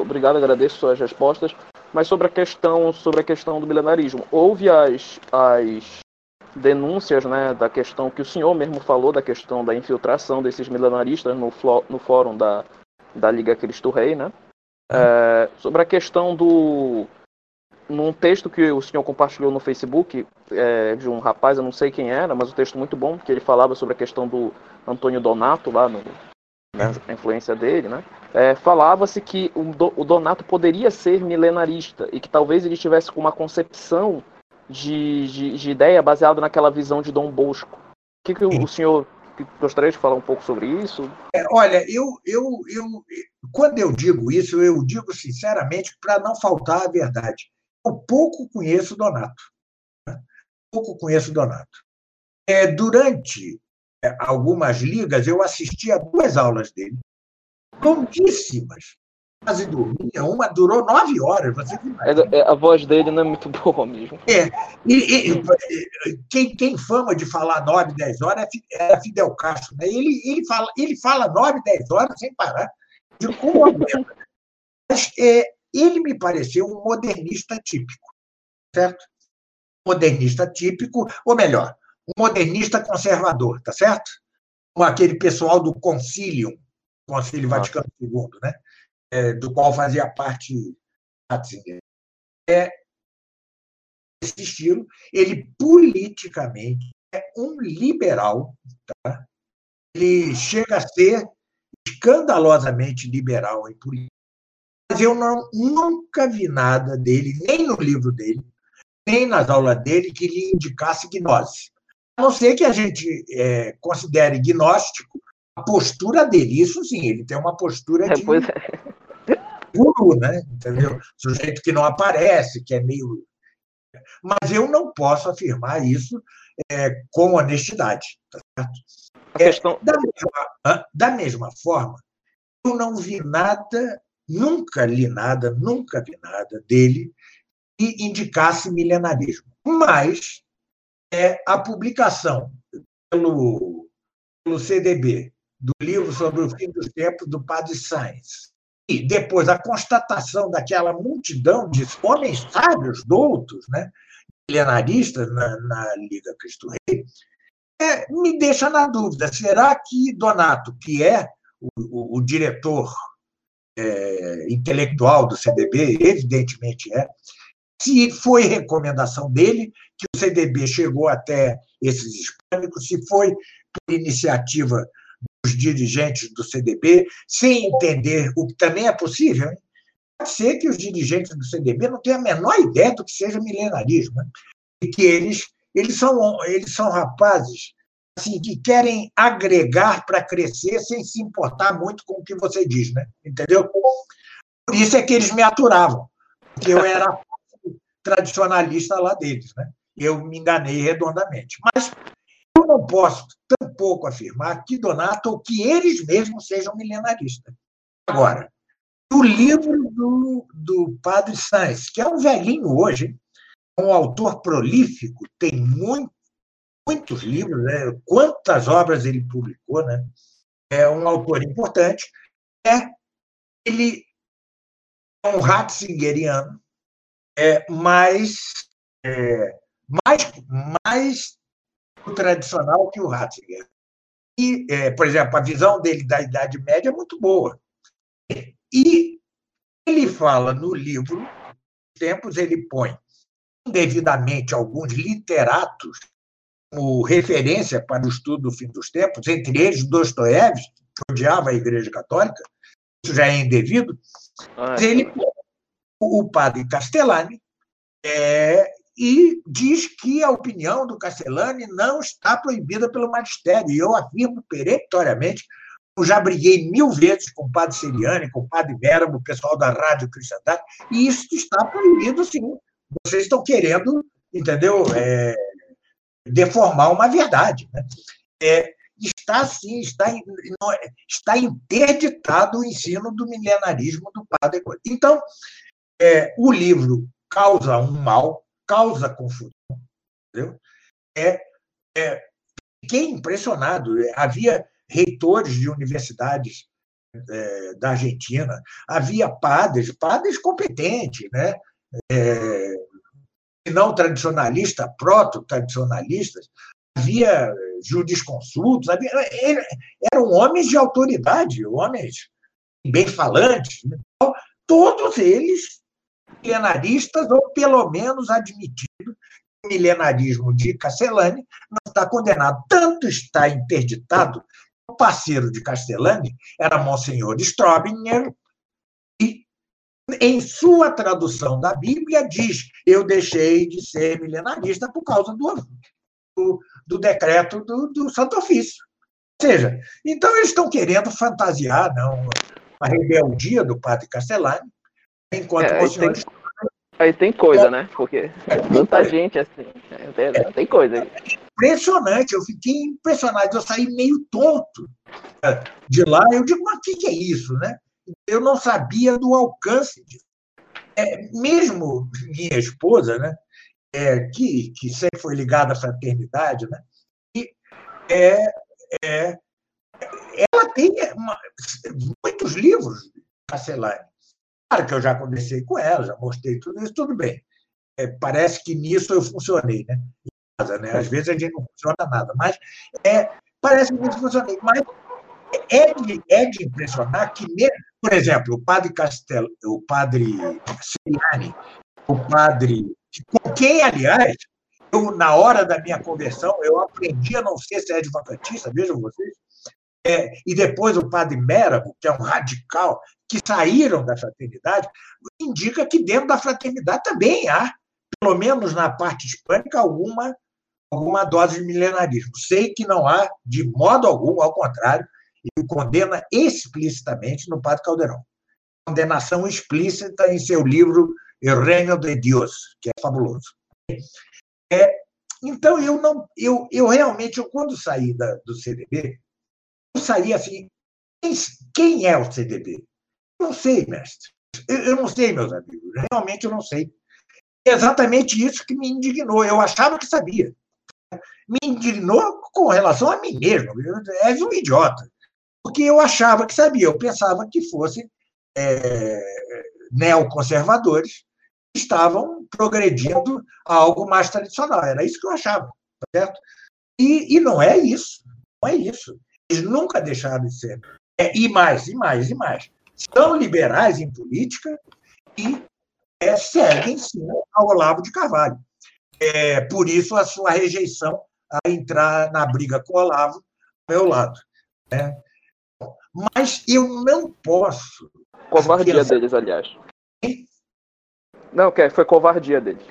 Obrigado, agradeço suas respostas. Mas sobre a questão, sobre a questão do milenarismo, houve as, as denúncias, né, da questão que o senhor mesmo falou da questão da infiltração desses milenaristas no, no fórum da, da Liga Cristo Rei, né? É, sobre a questão do num texto que o senhor compartilhou no Facebook é, de um rapaz, eu não sei quem era, mas um texto muito bom, que ele falava sobre a questão do Antônio Donato, lá no, a influência dele, né? É, Falava-se que o, o, Donato poderia ser milenarista e que talvez ele tivesse com uma concepção de, de, de, ideia baseada naquela visão de Dom Bosco. O que, que o, o senhor gostaria de falar um pouco sobre isso? É, olha, eu, eu, eu, quando eu digo isso, eu digo sinceramente para não faltar a verdade eu pouco conheço Donato. Né? Pouco conheço Donato. É, durante é, algumas ligas, eu assisti a duas aulas dele, longuíssimas. Quase dormia, uma durou nove horas. Você é, é, a voz dele não é muito boa mesmo. É, e, e quem tem fama de falar nove, dez horas é Fidel Castro. Né? Ele, ele, fala, ele fala nove, dez horas sem parar. De como Mas é, ele me pareceu um modernista típico, certo? Modernista típico, ou melhor, um modernista conservador, tá certo? Com aquele pessoal do Concilium, Concílio Vaticano II, né? É, do qual fazia parte Ratzinger. É esse estilo, ele politicamente é um liberal, tá? ele chega a ser escandalosamente liberal em política, mas eu não, nunca vi nada dele, nem no livro dele, nem nas aulas dele, que lhe indicasse gnose. A não ser que a gente é, considere gnóstico a postura dele. Isso sim, ele tem uma postura de é, guru, né? Entendeu? Sujeito que não aparece, que é meio. Mas eu não posso afirmar isso é, com honestidade. Tá certo? É, questão... da, mesma, da mesma forma, eu não vi nada, nunca li nada, nunca vi nada dele que indicasse milenarismo. Mas é, a publicação pelo, pelo CDB do livro sobre o fim dos tempos do Padre Sainz, depois a constatação daquela multidão de homens sábios, doutos, né, milenaristas na, na Liga Cristo Rei, é, me deixa na dúvida: será que Donato, que é o, o, o diretor é, intelectual do CDB, evidentemente é, se foi recomendação dele que o CDB chegou até esses hispânicos, se foi por iniciativa dirigentes do CDB, sem entender o que também é possível. Pode ser que os dirigentes do CDB não tenham a menor ideia do que seja milenarismo, né? e que eles, eles, são, eles são rapazes assim, que querem agregar para crescer sem se importar muito com o que você diz, né? entendeu? Por isso é que eles me aturavam, porque eu era tradicionalista lá deles. Né? Eu me enganei redondamente. Mas eu não posso tampouco afirmar que Donato ou que eles mesmos sejam milenaristas. Agora, o livro do, do Padre Sainz, que é um velhinho hoje, um autor prolífico, tem muito, muitos livros, né? quantas obras ele publicou, né? é um autor importante, é, ele é um Ratzingeriano, é, mais, é, mais, mais tradicional que o Ratzinger. E, é, por exemplo, a visão dele da Idade Média é muito boa. E ele fala no livro, tempos ele põe indevidamente alguns literatos como referência para o estudo do fim dos tempos, entre eles Dostoiévski, que odiava a Igreja Católica, isso já é indevido, ah, ele o padre Castellani é, e diz que a opinião do Castellani não está proibida pelo magistério. E eu afirmo peremptoriamente, eu já briguei mil vezes com o padre Seriani, com o padre Beramo, o pessoal da Rádio Cristandade, e isso está proibido, sim. Vocês estão querendo, entendeu, é, deformar uma verdade. Né? É, está sim, está, está interditado o ensino do milenarismo do padre. Então, é, o livro causa um mal, causa confusão. Entendeu? É, é, fiquei impressionado. Havia reitores de universidades é, da Argentina, havia padres, padres competentes, né? É, não tradicionalistas, proto-tradicionalistas, havia jurisconsultos, havia, eram homens de autoridade, homens bem falantes. Né? Então, todos eles milenaristas, ou pelo menos admitido que o milenarismo de Castellani não está condenado. Tanto está interditado, o parceiro de Castellani era Monsenhor Strobinger, e em sua tradução da Bíblia diz: Eu deixei de ser milenarista por causa do, do, do decreto do, do Santo Ofício. Ou seja, então eles estão querendo fantasiar não, a rebeldia do padre Castellani, Enquanto é, aí, tem, aí tem coisa, né? Porque é, tanta gente assim. É, tem coisa. Impressionante, eu fiquei impressionado. Eu saí meio tonto de lá. Eu digo, mas o que é isso, né? Eu não sabia do alcance disso. É, mesmo minha esposa, né? É, que, que sempre foi ligada à fraternidade, né? E, é, é, ela tem uma, muitos livros, Cacelari. Claro que eu já conversei com ela, já mostrei tudo isso, tudo bem. É, parece que nisso eu funcionei, né? Casa, né? Às vezes a gente não funciona nada, mas é, parece que nisso funcionei. Mas é de, é de impressionar que, por exemplo, o padre Castelo, o padre Ciliani, o padre, com quem, aliás, eu, na hora da minha conversão, eu aprendi a não ser ser advocatista, vejam vocês. É, e depois o padre Méramo, que é um radical, que saíram da fraternidade, indica que dentro da fraternidade também há, pelo menos na parte hispânica, alguma, alguma dose de milenarismo. Sei que não há, de modo algum, ao contrário, e condena explicitamente no Padre Caldeirão. Condenação explícita em seu livro El Reino de Deus, que é fabuloso. É, então, eu não, eu, eu realmente, eu, quando saí da, do CDB, saí assim, quem, é o CDB? Não sei, mestre. Eu, eu não sei, meus amigos. Realmente eu não sei. É exatamente isso que me indignou. Eu achava que sabia. Me indignou com relação a mim mesmo. És um idiota. Porque eu achava que sabia. Eu pensava que fossem é, neoconservadores que estavam progredindo a algo mais tradicional. Era isso que eu achava. Certo? E, e não é isso. Não é isso. Eles nunca deixaram de ser. É, e mais, e mais, e mais são liberais em política e é, seguem, sim, ao Olavo de Carvalho. É, por isso, a sua rejeição a entrar na briga com o Olavo ao meu lado. Né? Mas eu não posso. Covardia deles, aliás. Não, que foi covardia deles.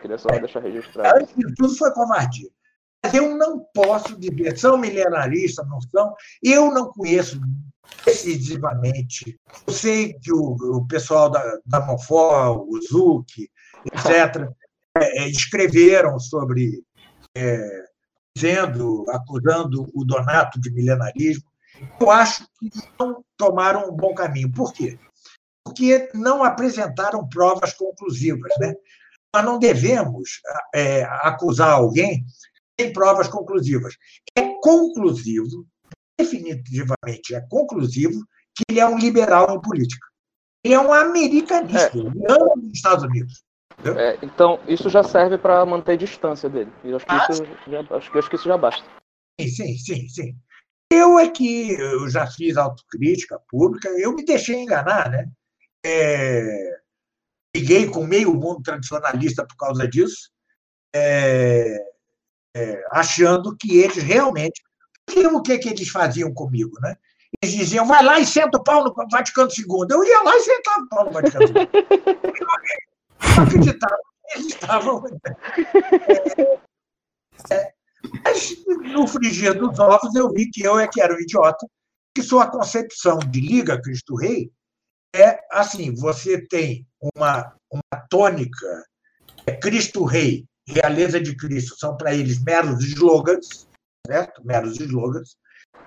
Queria só é. deixar registrado. Antes de tudo, foi covardia. Mas eu não posso dizer, são milenaristas, não são. Eu não conheço decisivamente. Eu sei que o, o pessoal da, da Monfort, o Zuc, etc., é, é, escreveram sobre, é, dizendo, acusando o Donato de milenarismo. Eu acho que não tomaram um bom caminho. Por quê? Porque não apresentaram provas conclusivas. Né? Nós não devemos é, acusar alguém sem provas conclusivas. É conclusivo definitivamente é conclusivo que ele é um liberal em política. Ele é um americanista, é. ele ama os Estados Unidos. É, então, isso já serve para manter distância dele. Eu acho que, ah, isso já, acho, acho que isso já basta. Sim, sim, sim, sim. Eu é que eu já fiz autocrítica pública, eu me deixei enganar, né? É, liguei com meio mundo tradicionalista por causa disso, é, é, achando que eles realmente o que, que eles faziam comigo, né? Eles diziam, vai lá e senta o pau no Vaticano II. Eu ia lá e sentava o pau no Vaticano II. Eu não acreditava eles estavam. É, é, mas, no frigir dos ovos, eu vi que eu é que era um idiota, que sua concepção de Liga Cristo Rei é assim: você tem uma, uma tônica, é Cristo Rei, realeza de Cristo, são para eles meros slogans, certo? meros slogans.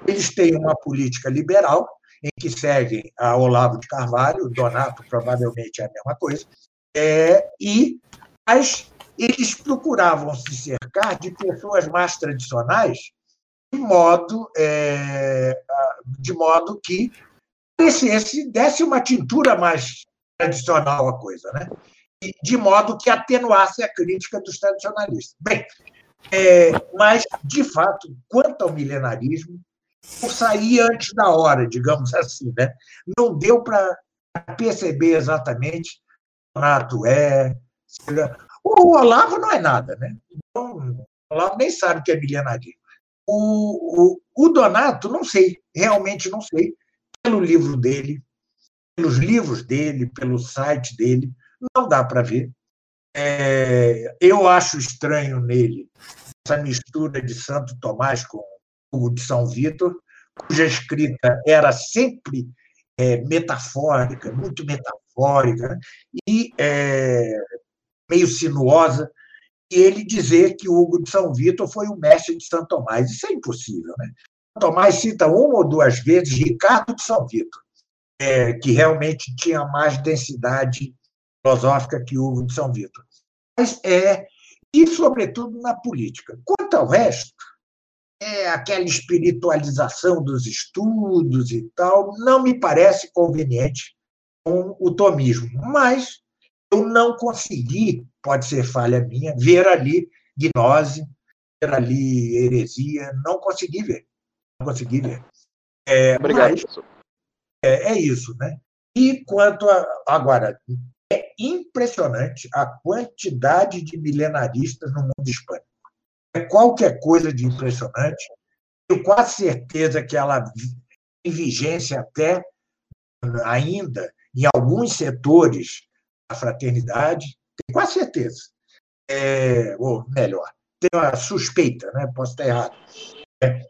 Eles têm uma política liberal, em que seguem a Olavo de Carvalho, Donato provavelmente é a mesma coisa, é, e mas eles procuravam se cercar de pessoas mais tradicionais, de modo, é, de modo que parecesse, desse uma tintura mais tradicional à coisa, né? De modo que atenuasse a crítica dos tradicionalistas. Bem, é, mas, de fato, quanto ao milenarismo, eu saí antes da hora, digamos assim. Né? Não deu para perceber exatamente o Renato é. O Olavo não é nada, né? Então, o Olavo nem sabe o que é milenarismo. O, o, o Donato, não sei, realmente não sei. Pelo livro dele, pelos livros dele, pelo site dele, não dá para ver. É, eu acho estranho nele essa mistura de Santo Tomás com o de São Vitor, cuja escrita era sempre é, metafórica, muito metafórica, e é, meio sinuosa, e ele dizer que Hugo de São Vitor foi o mestre de Santo Tomás. Isso é impossível. Né? Tomás cita uma ou duas vezes Ricardo de São Vitor, é, que realmente tinha mais densidade filosófica que Hugo de São Vitor. Mas é, e, sobretudo, na política. Quanto ao resto, é aquela espiritualização dos estudos e tal, não me parece conveniente com o tomismo. Mas eu não consegui, pode ser falha minha, ver ali gnose, ver ali heresia, não consegui ver. Não consegui ver. É, Obrigado, mas, é, é, isso, né? E quanto a. Agora, É impressionante a quantidade de milenaristas no mundo hispânico. É qualquer coisa de impressionante. Tenho quase certeza que ela em vigência até ainda em alguns setores da fraternidade, tenho quase certeza. É, ou melhor, tenho a suspeita, né? posso estar errado. É,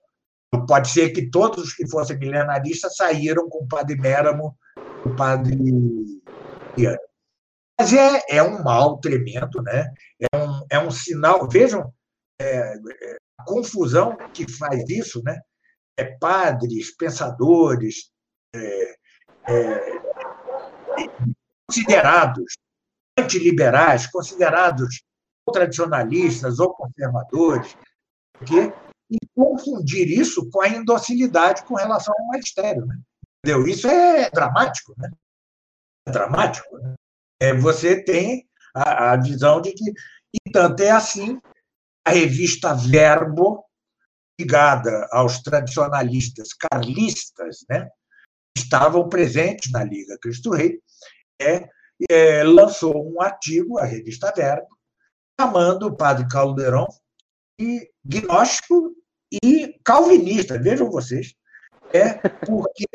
pode ser que todos os que fossem milenaristas saíram com o padre Méramo, o padre Ian. Mas é, é um mal tremendo, né? é, um, é um sinal. Vejam é, é a confusão que faz isso, né? É, padres, pensadores, é, é, considerados antiliberais, considerados tradicionalistas ou conservadores, porque, e confundir isso com a indocilidade com relação ao magistério. Né? Entendeu? Isso é dramático. Né? É dramático. Né? É, você tem a, a visão de que, e tanto é assim, a revista Verbo, ligada aos tradicionalistas carlistas, né, estavam presentes na Liga Cristo Rei, é, é, lançou um artigo, a revista Verbo, chamando o padre Caldeirão de gnóstico e calvinista, vejam vocês, é porque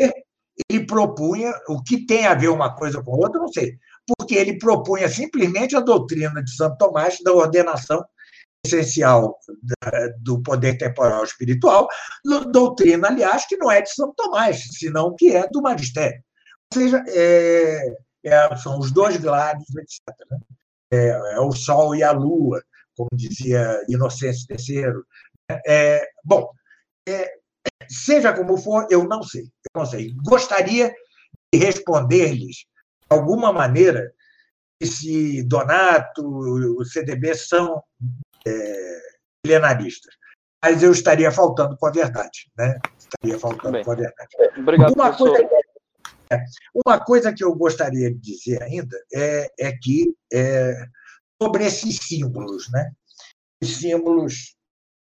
ele propunha, o que tem a ver uma coisa com outra, não sei, porque ele propunha simplesmente a doutrina de Santo Tomás da ordenação essencial do poder temporal espiritual, doutrina, aliás, que não é de São Tomás, senão que é do magistério. Ou seja, é, é, são os dois gládios, etc. Né? É, é, o Sol e a Lua, como dizia Inocêncio III. É, bom, é, seja como for, eu não sei. Eu não sei. Gostaria de responder-lhes, de alguma maneira, se Donato, o CDB são é, milenaristas. Mas eu estaria faltando com a verdade, né? Estaria faltando Bem, com a verdade. Obrigado, uma coisa, é, uma coisa que eu gostaria de dizer ainda é, é que é, sobre esses símbolos, né? Os símbolos.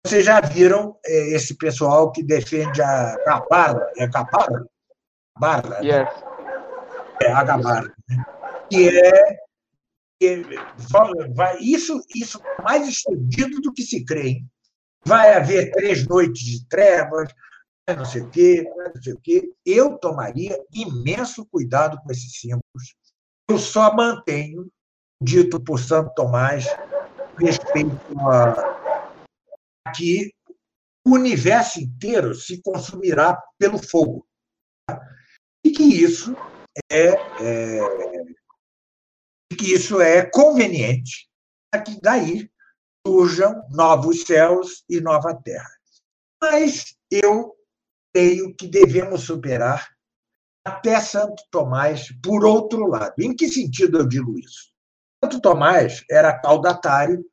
Vocês já viram é, esse pessoal que defende a Gabarra? É Gabarra? Gabarra, yes. né? É a Gabarra. Né? Que é vai, isso, isso mais estendido do que se crê. Hein? Vai haver três noites de trevas, não sei o quê, não sei o quê. Eu tomaria imenso cuidado com esses símbolos. Eu só mantenho, dito por Santo Tomás, respeito a que o universo inteiro se consumirá pelo fogo. E que isso é, é que isso é conveniente para que daí surjam novos céus e nova terra. Mas eu creio que devemos superar até Santo Tomás por outro lado. Em que sentido eu digo isso? Santo Tomás era caudatário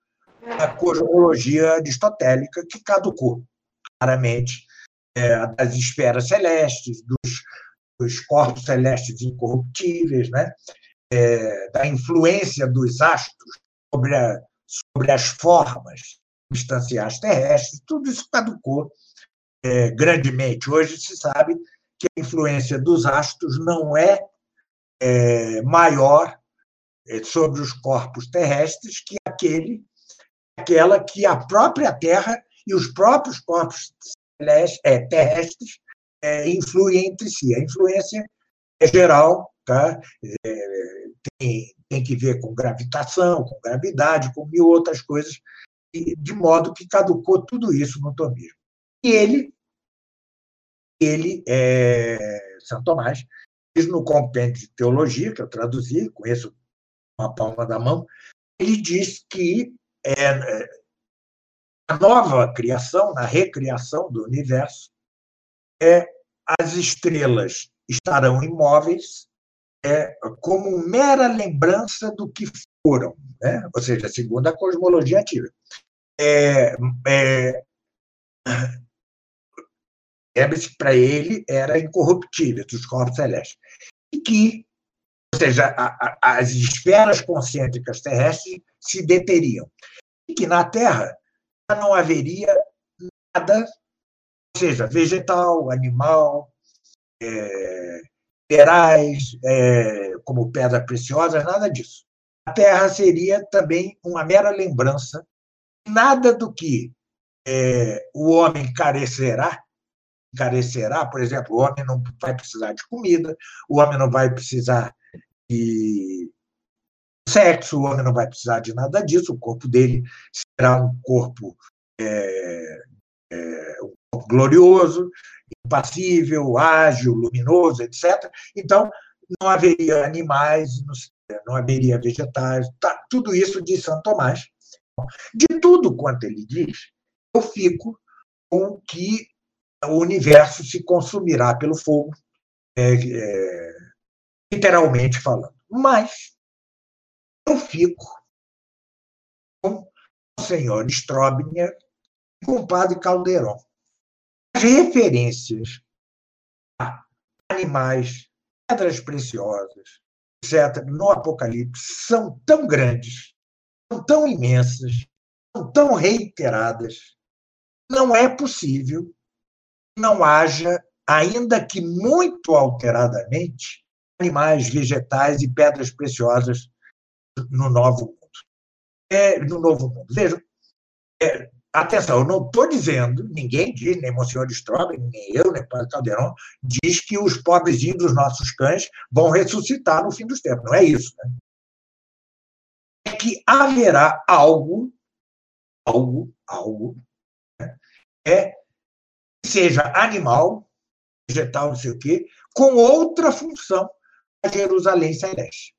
da cosmologia aristotélica que caducou claramente é, das esferas celestes, dos, dos corpos celestes incorruptíveis, né? é, da influência dos astros sobre, a, sobre as formas substanciais terrestres, tudo isso caducou é, grandemente. Hoje se sabe que a influência dos astros não é, é maior é, sobre os corpos terrestres que aquele, aquela que a própria Terra e os próprios corpos é, terrestres é, influem entre si. A influência é geral, tá? É, tem, tem que ver com gravitação, com gravidade, com mil outras coisas, de modo que caducou tudo isso no tomismo. E ele, ele é, São Tomás, diz no compêndio de teologia, que eu traduzi, conheço uma palma da mão, ele diz que é, é, a nova criação, na recriação do universo, é, as estrelas estarão imóveis é, como mera lembrança do que foram, né? ou seja, segundo a cosmologia antiga. É, é, para ele era incorruptível, dos corpos celestes. E que, ou seja, a, a, as esferas concêntricas terrestres se deteriam. E que na Terra já não haveria nada, seja, vegetal, animal, é, minerais, é, como pedras preciosas, nada disso. A Terra seria também uma mera lembrança. Nada do que é, o homem carecerá, carecerá, por exemplo, o homem não vai precisar de comida, o homem não vai precisar de sexo, o homem não vai precisar de nada disso, o corpo dele será um corpo, é, é, um corpo glorioso, impassível, ágil, luminoso, etc. Então, não haveria animais, não haveria vegetais, tá, tudo isso de São Tomás. De tudo quanto ele diz, eu fico com que o universo se consumirá pelo fogo, é, é, literalmente falando. Mas eu fico com o senhor Strobner e com o padre Calderon. As referências a animais, pedras preciosas, etc., no Apocalipse são tão grandes, são tão imensas, são tão reiteradas, não é possível que não haja, ainda que muito alteradamente, animais, vegetais e pedras preciosas no novo mundo. É, no novo mundo. Vejam, é, atenção, eu não estou dizendo, ninguém diz, nem Monsenhor Strobe, nem eu, nem Padre Caldeirão, diz que os pobrezinhos dos nossos cães vão ressuscitar no fim dos tempos. Não é isso. Né? É que haverá algo, algo, algo, né? é que seja animal, vegetal, não sei o quê, com outra função a Jerusalém Celeste.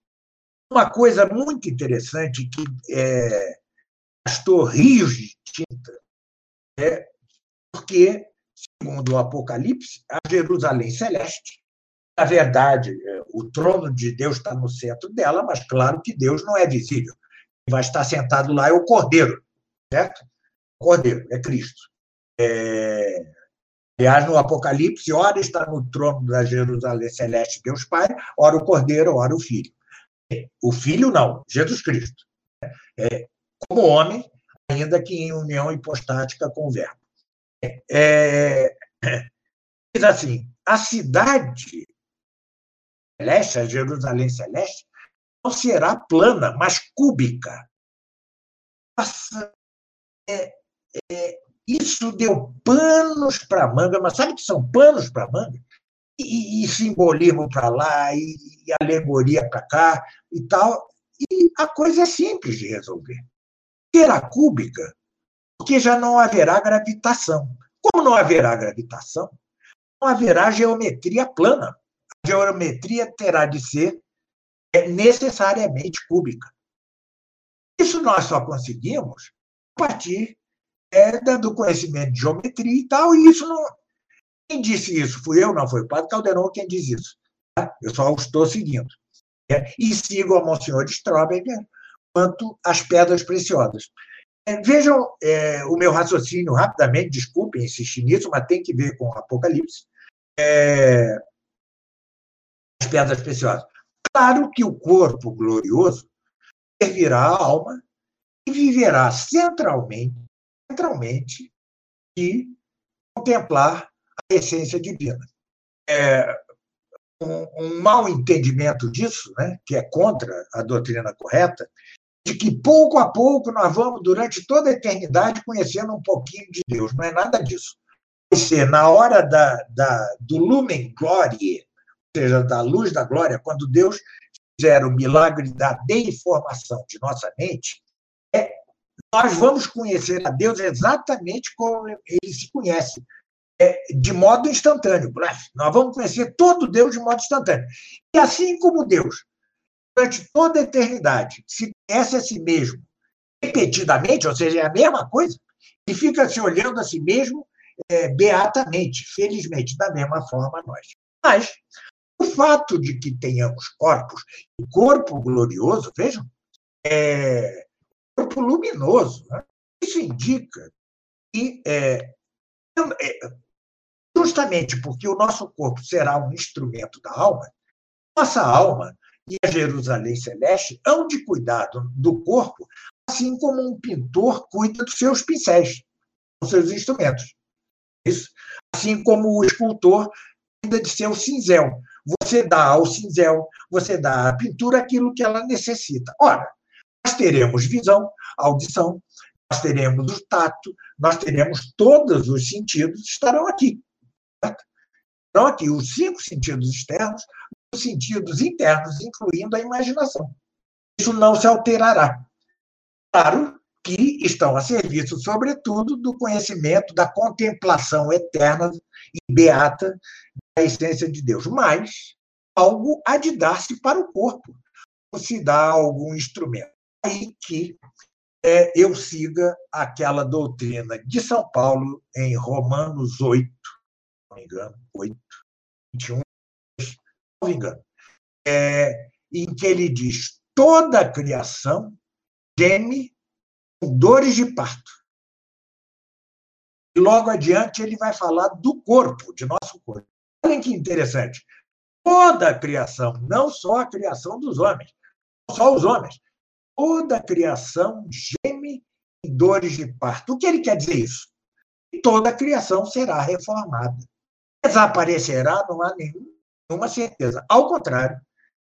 Uma coisa muito interessante que é, gastou rios de tinta, é porque, segundo o Apocalipse, a Jerusalém Celeste, na verdade, é, o trono de Deus está no centro dela, mas claro que Deus não é visível. Quem vai estar sentado lá é o Cordeiro, certo? O Cordeiro, é Cristo. É... Aliás, no Apocalipse, ora está no trono da Jerusalém Celeste Deus Pai, ora o Cordeiro, ora o Filho. O Filho não, Jesus Cristo. É, como homem, ainda que em união hipostática com o Verbo. É, diz assim, a cidade celeste, a Jerusalém celeste, não será plana, mas cúbica. Nossa, é, é, isso deu panos para manga, mas sabe que são panos para manga? e, e simbolismo para lá, e, e alegoria para cá e tal. E a coisa é simples de resolver. Será cúbica, porque já não haverá gravitação. Como não haverá gravitação, não haverá geometria plana. A geometria terá de ser é, necessariamente cúbica. Isso nós só conseguimos a partir é, do conhecimento de geometria e tal, e isso não, quem disse isso? Fui eu? Não, foi o padre Calderon quem diz isso. Tá? Eu só estou seguindo. É, e sigo a Monsenhor Strobecker quanto às pedras preciosas. É, vejam é, o meu raciocínio rapidamente, desculpem insistir nisso, mas tem que ver com o Apocalipse. É, as pedras preciosas. Claro que o corpo glorioso servirá à alma e viverá centralmente, centralmente e contemplar essência divina. É, um, um mau entendimento disso, né, que é contra a doutrina correta, de que pouco a pouco nós vamos, durante toda a eternidade, conhecendo um pouquinho de Deus. Não é nada disso. Vai ser na hora da, da, do lumen glorie, ou seja, da luz da glória, quando Deus fizer o milagre da deiformação de nossa mente, é, nós vamos conhecer a Deus exatamente como ele se conhece, é, de modo instantâneo. Nós vamos conhecer todo Deus de modo instantâneo. E assim como Deus, durante toda a eternidade, se conhece a si mesmo repetidamente, ou seja, é a mesma coisa, e fica se olhando a si mesmo é, beatamente, felizmente, da mesma forma nós. Mas o fato de que tenhamos corpos, e corpo glorioso, vejam, é corpo luminoso, né? isso indica que é, é justamente porque o nosso corpo será um instrumento da alma, nossa alma e a Jerusalém Celeste hão de cuidar do corpo, assim como um pintor cuida dos seus pincéis, dos seus instrumentos. Isso. Assim como o escultor cuida de seu cinzel. você dá ao cinzel, você dá à pintura aquilo que ela necessita. Ora, nós teremos visão, audição, nós teremos o tato, nós teremos todos os sentidos estarão aqui. Certo? Então, aqui, os cinco sentidos externos, os sentidos internos, incluindo a imaginação. Isso não se alterará. Claro que estão a serviço, sobretudo, do conhecimento, da contemplação eterna e beata da essência de Deus. Mas algo há de dar-se para o corpo, se dá algum instrumento. Aí que é, eu siga aquela doutrina de São Paulo em Romanos 8, não me engano, 8, 21, me engano, é, em que ele diz: toda a criação geme com dores de parto. E logo adiante ele vai falar do corpo, de nosso corpo. Olhem que interessante. Toda a criação, não só a criação dos homens, só os homens, toda a criação geme em dores de parto. O que ele quer dizer isso? Toda a criação será reformada. Desaparecerá, não há nenhuma certeza. Ao contrário,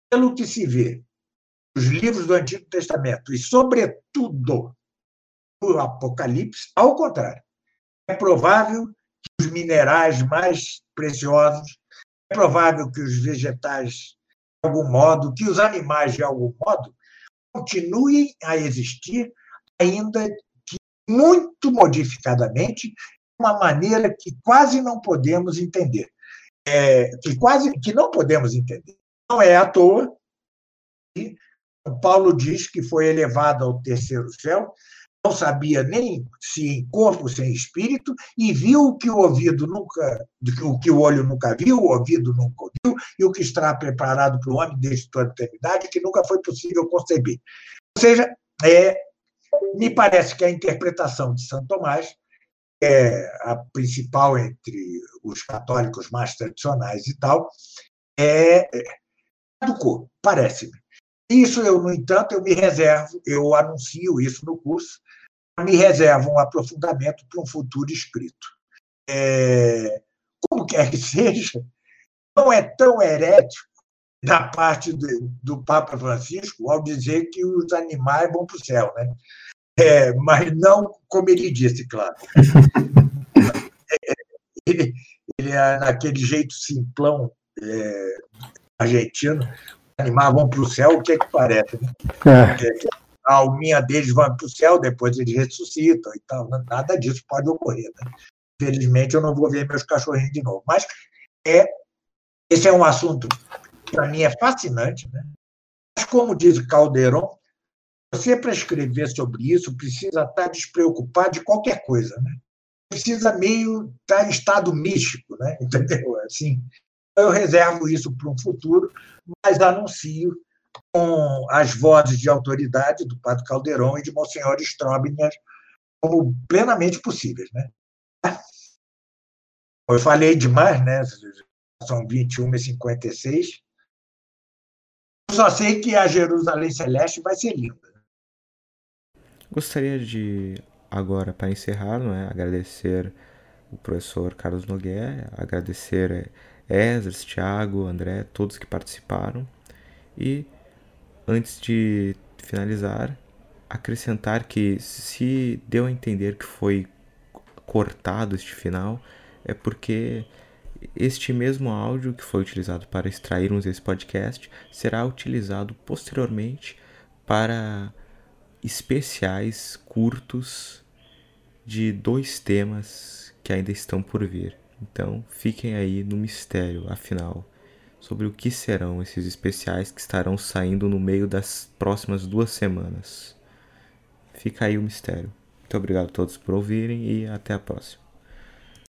pelo que se vê nos livros do Antigo Testamento e, sobretudo, no Apocalipse, ao contrário, é provável que os minerais mais preciosos, é provável que os vegetais, de algum modo, que os animais, de algum modo, continuem a existir, ainda que muito modificadamente, de uma maneira que quase não podemos entender. É, que quase que não podemos entender. Não é à toa que Paulo diz que foi elevado ao terceiro céu, não sabia nem se em corpo sem espírito e viu o que o ouvido nunca, o que o olho nunca viu, o ouvido nunca ouviu e o que está preparado para o homem desde toda a eternidade que nunca foi possível conceber. Ou seja, é, me parece que a interpretação de São Tomás é a principal entre os católicos mais tradicionais e tal, é, é caducou, parece-me. Isso eu, no entanto, eu me reservo, eu anuncio isso no curso, me reservo um aprofundamento para um futuro escrito. É, como quer que seja, não é tão herético da parte do Papa Francisco ao dizer que os animais vão para o céu, né? É, mas não como ele disse, claro. ele, ele é naquele jeito simplão é, argentino, animais vão para o céu, o que é que parece? Né? É. A alminha deles vai para o céu, depois eles ressuscitam e tal. Nada disso pode ocorrer. Né? Felizmente, eu não vou ver meus cachorrinhos de novo. Mas é, esse é um assunto que, para mim, é fascinante. Né? Mas, como diz Calderon, você, para escrever sobre isso, precisa estar despreocupado de qualquer coisa. Né? Precisa meio estar em estado místico, né? entendeu? Assim, eu reservo isso para um futuro, mas anuncio com as vozes de autoridade do Padre Caldeirão e de Monsenhor Strobner como plenamente possíveis. Né? Eu falei demais, né? são 21 e 56. Eu só sei que a Jerusalém Celeste vai ser linda. Gostaria de, agora, para encerrar, não é? agradecer o professor Carlos Nogueira, agradecer Esdras, Thiago, André, todos que participaram. E antes de finalizar, acrescentar que se deu a entender que foi cortado este final, é porque este mesmo áudio que foi utilizado para extrairmos esse podcast será utilizado posteriormente para especiais curtos de dois temas que ainda estão por vir. Então fiquem aí no mistério, afinal, sobre o que serão esses especiais que estarão saindo no meio das próximas duas semanas. Fica aí o mistério. Muito obrigado a todos por ouvirem e até a próxima.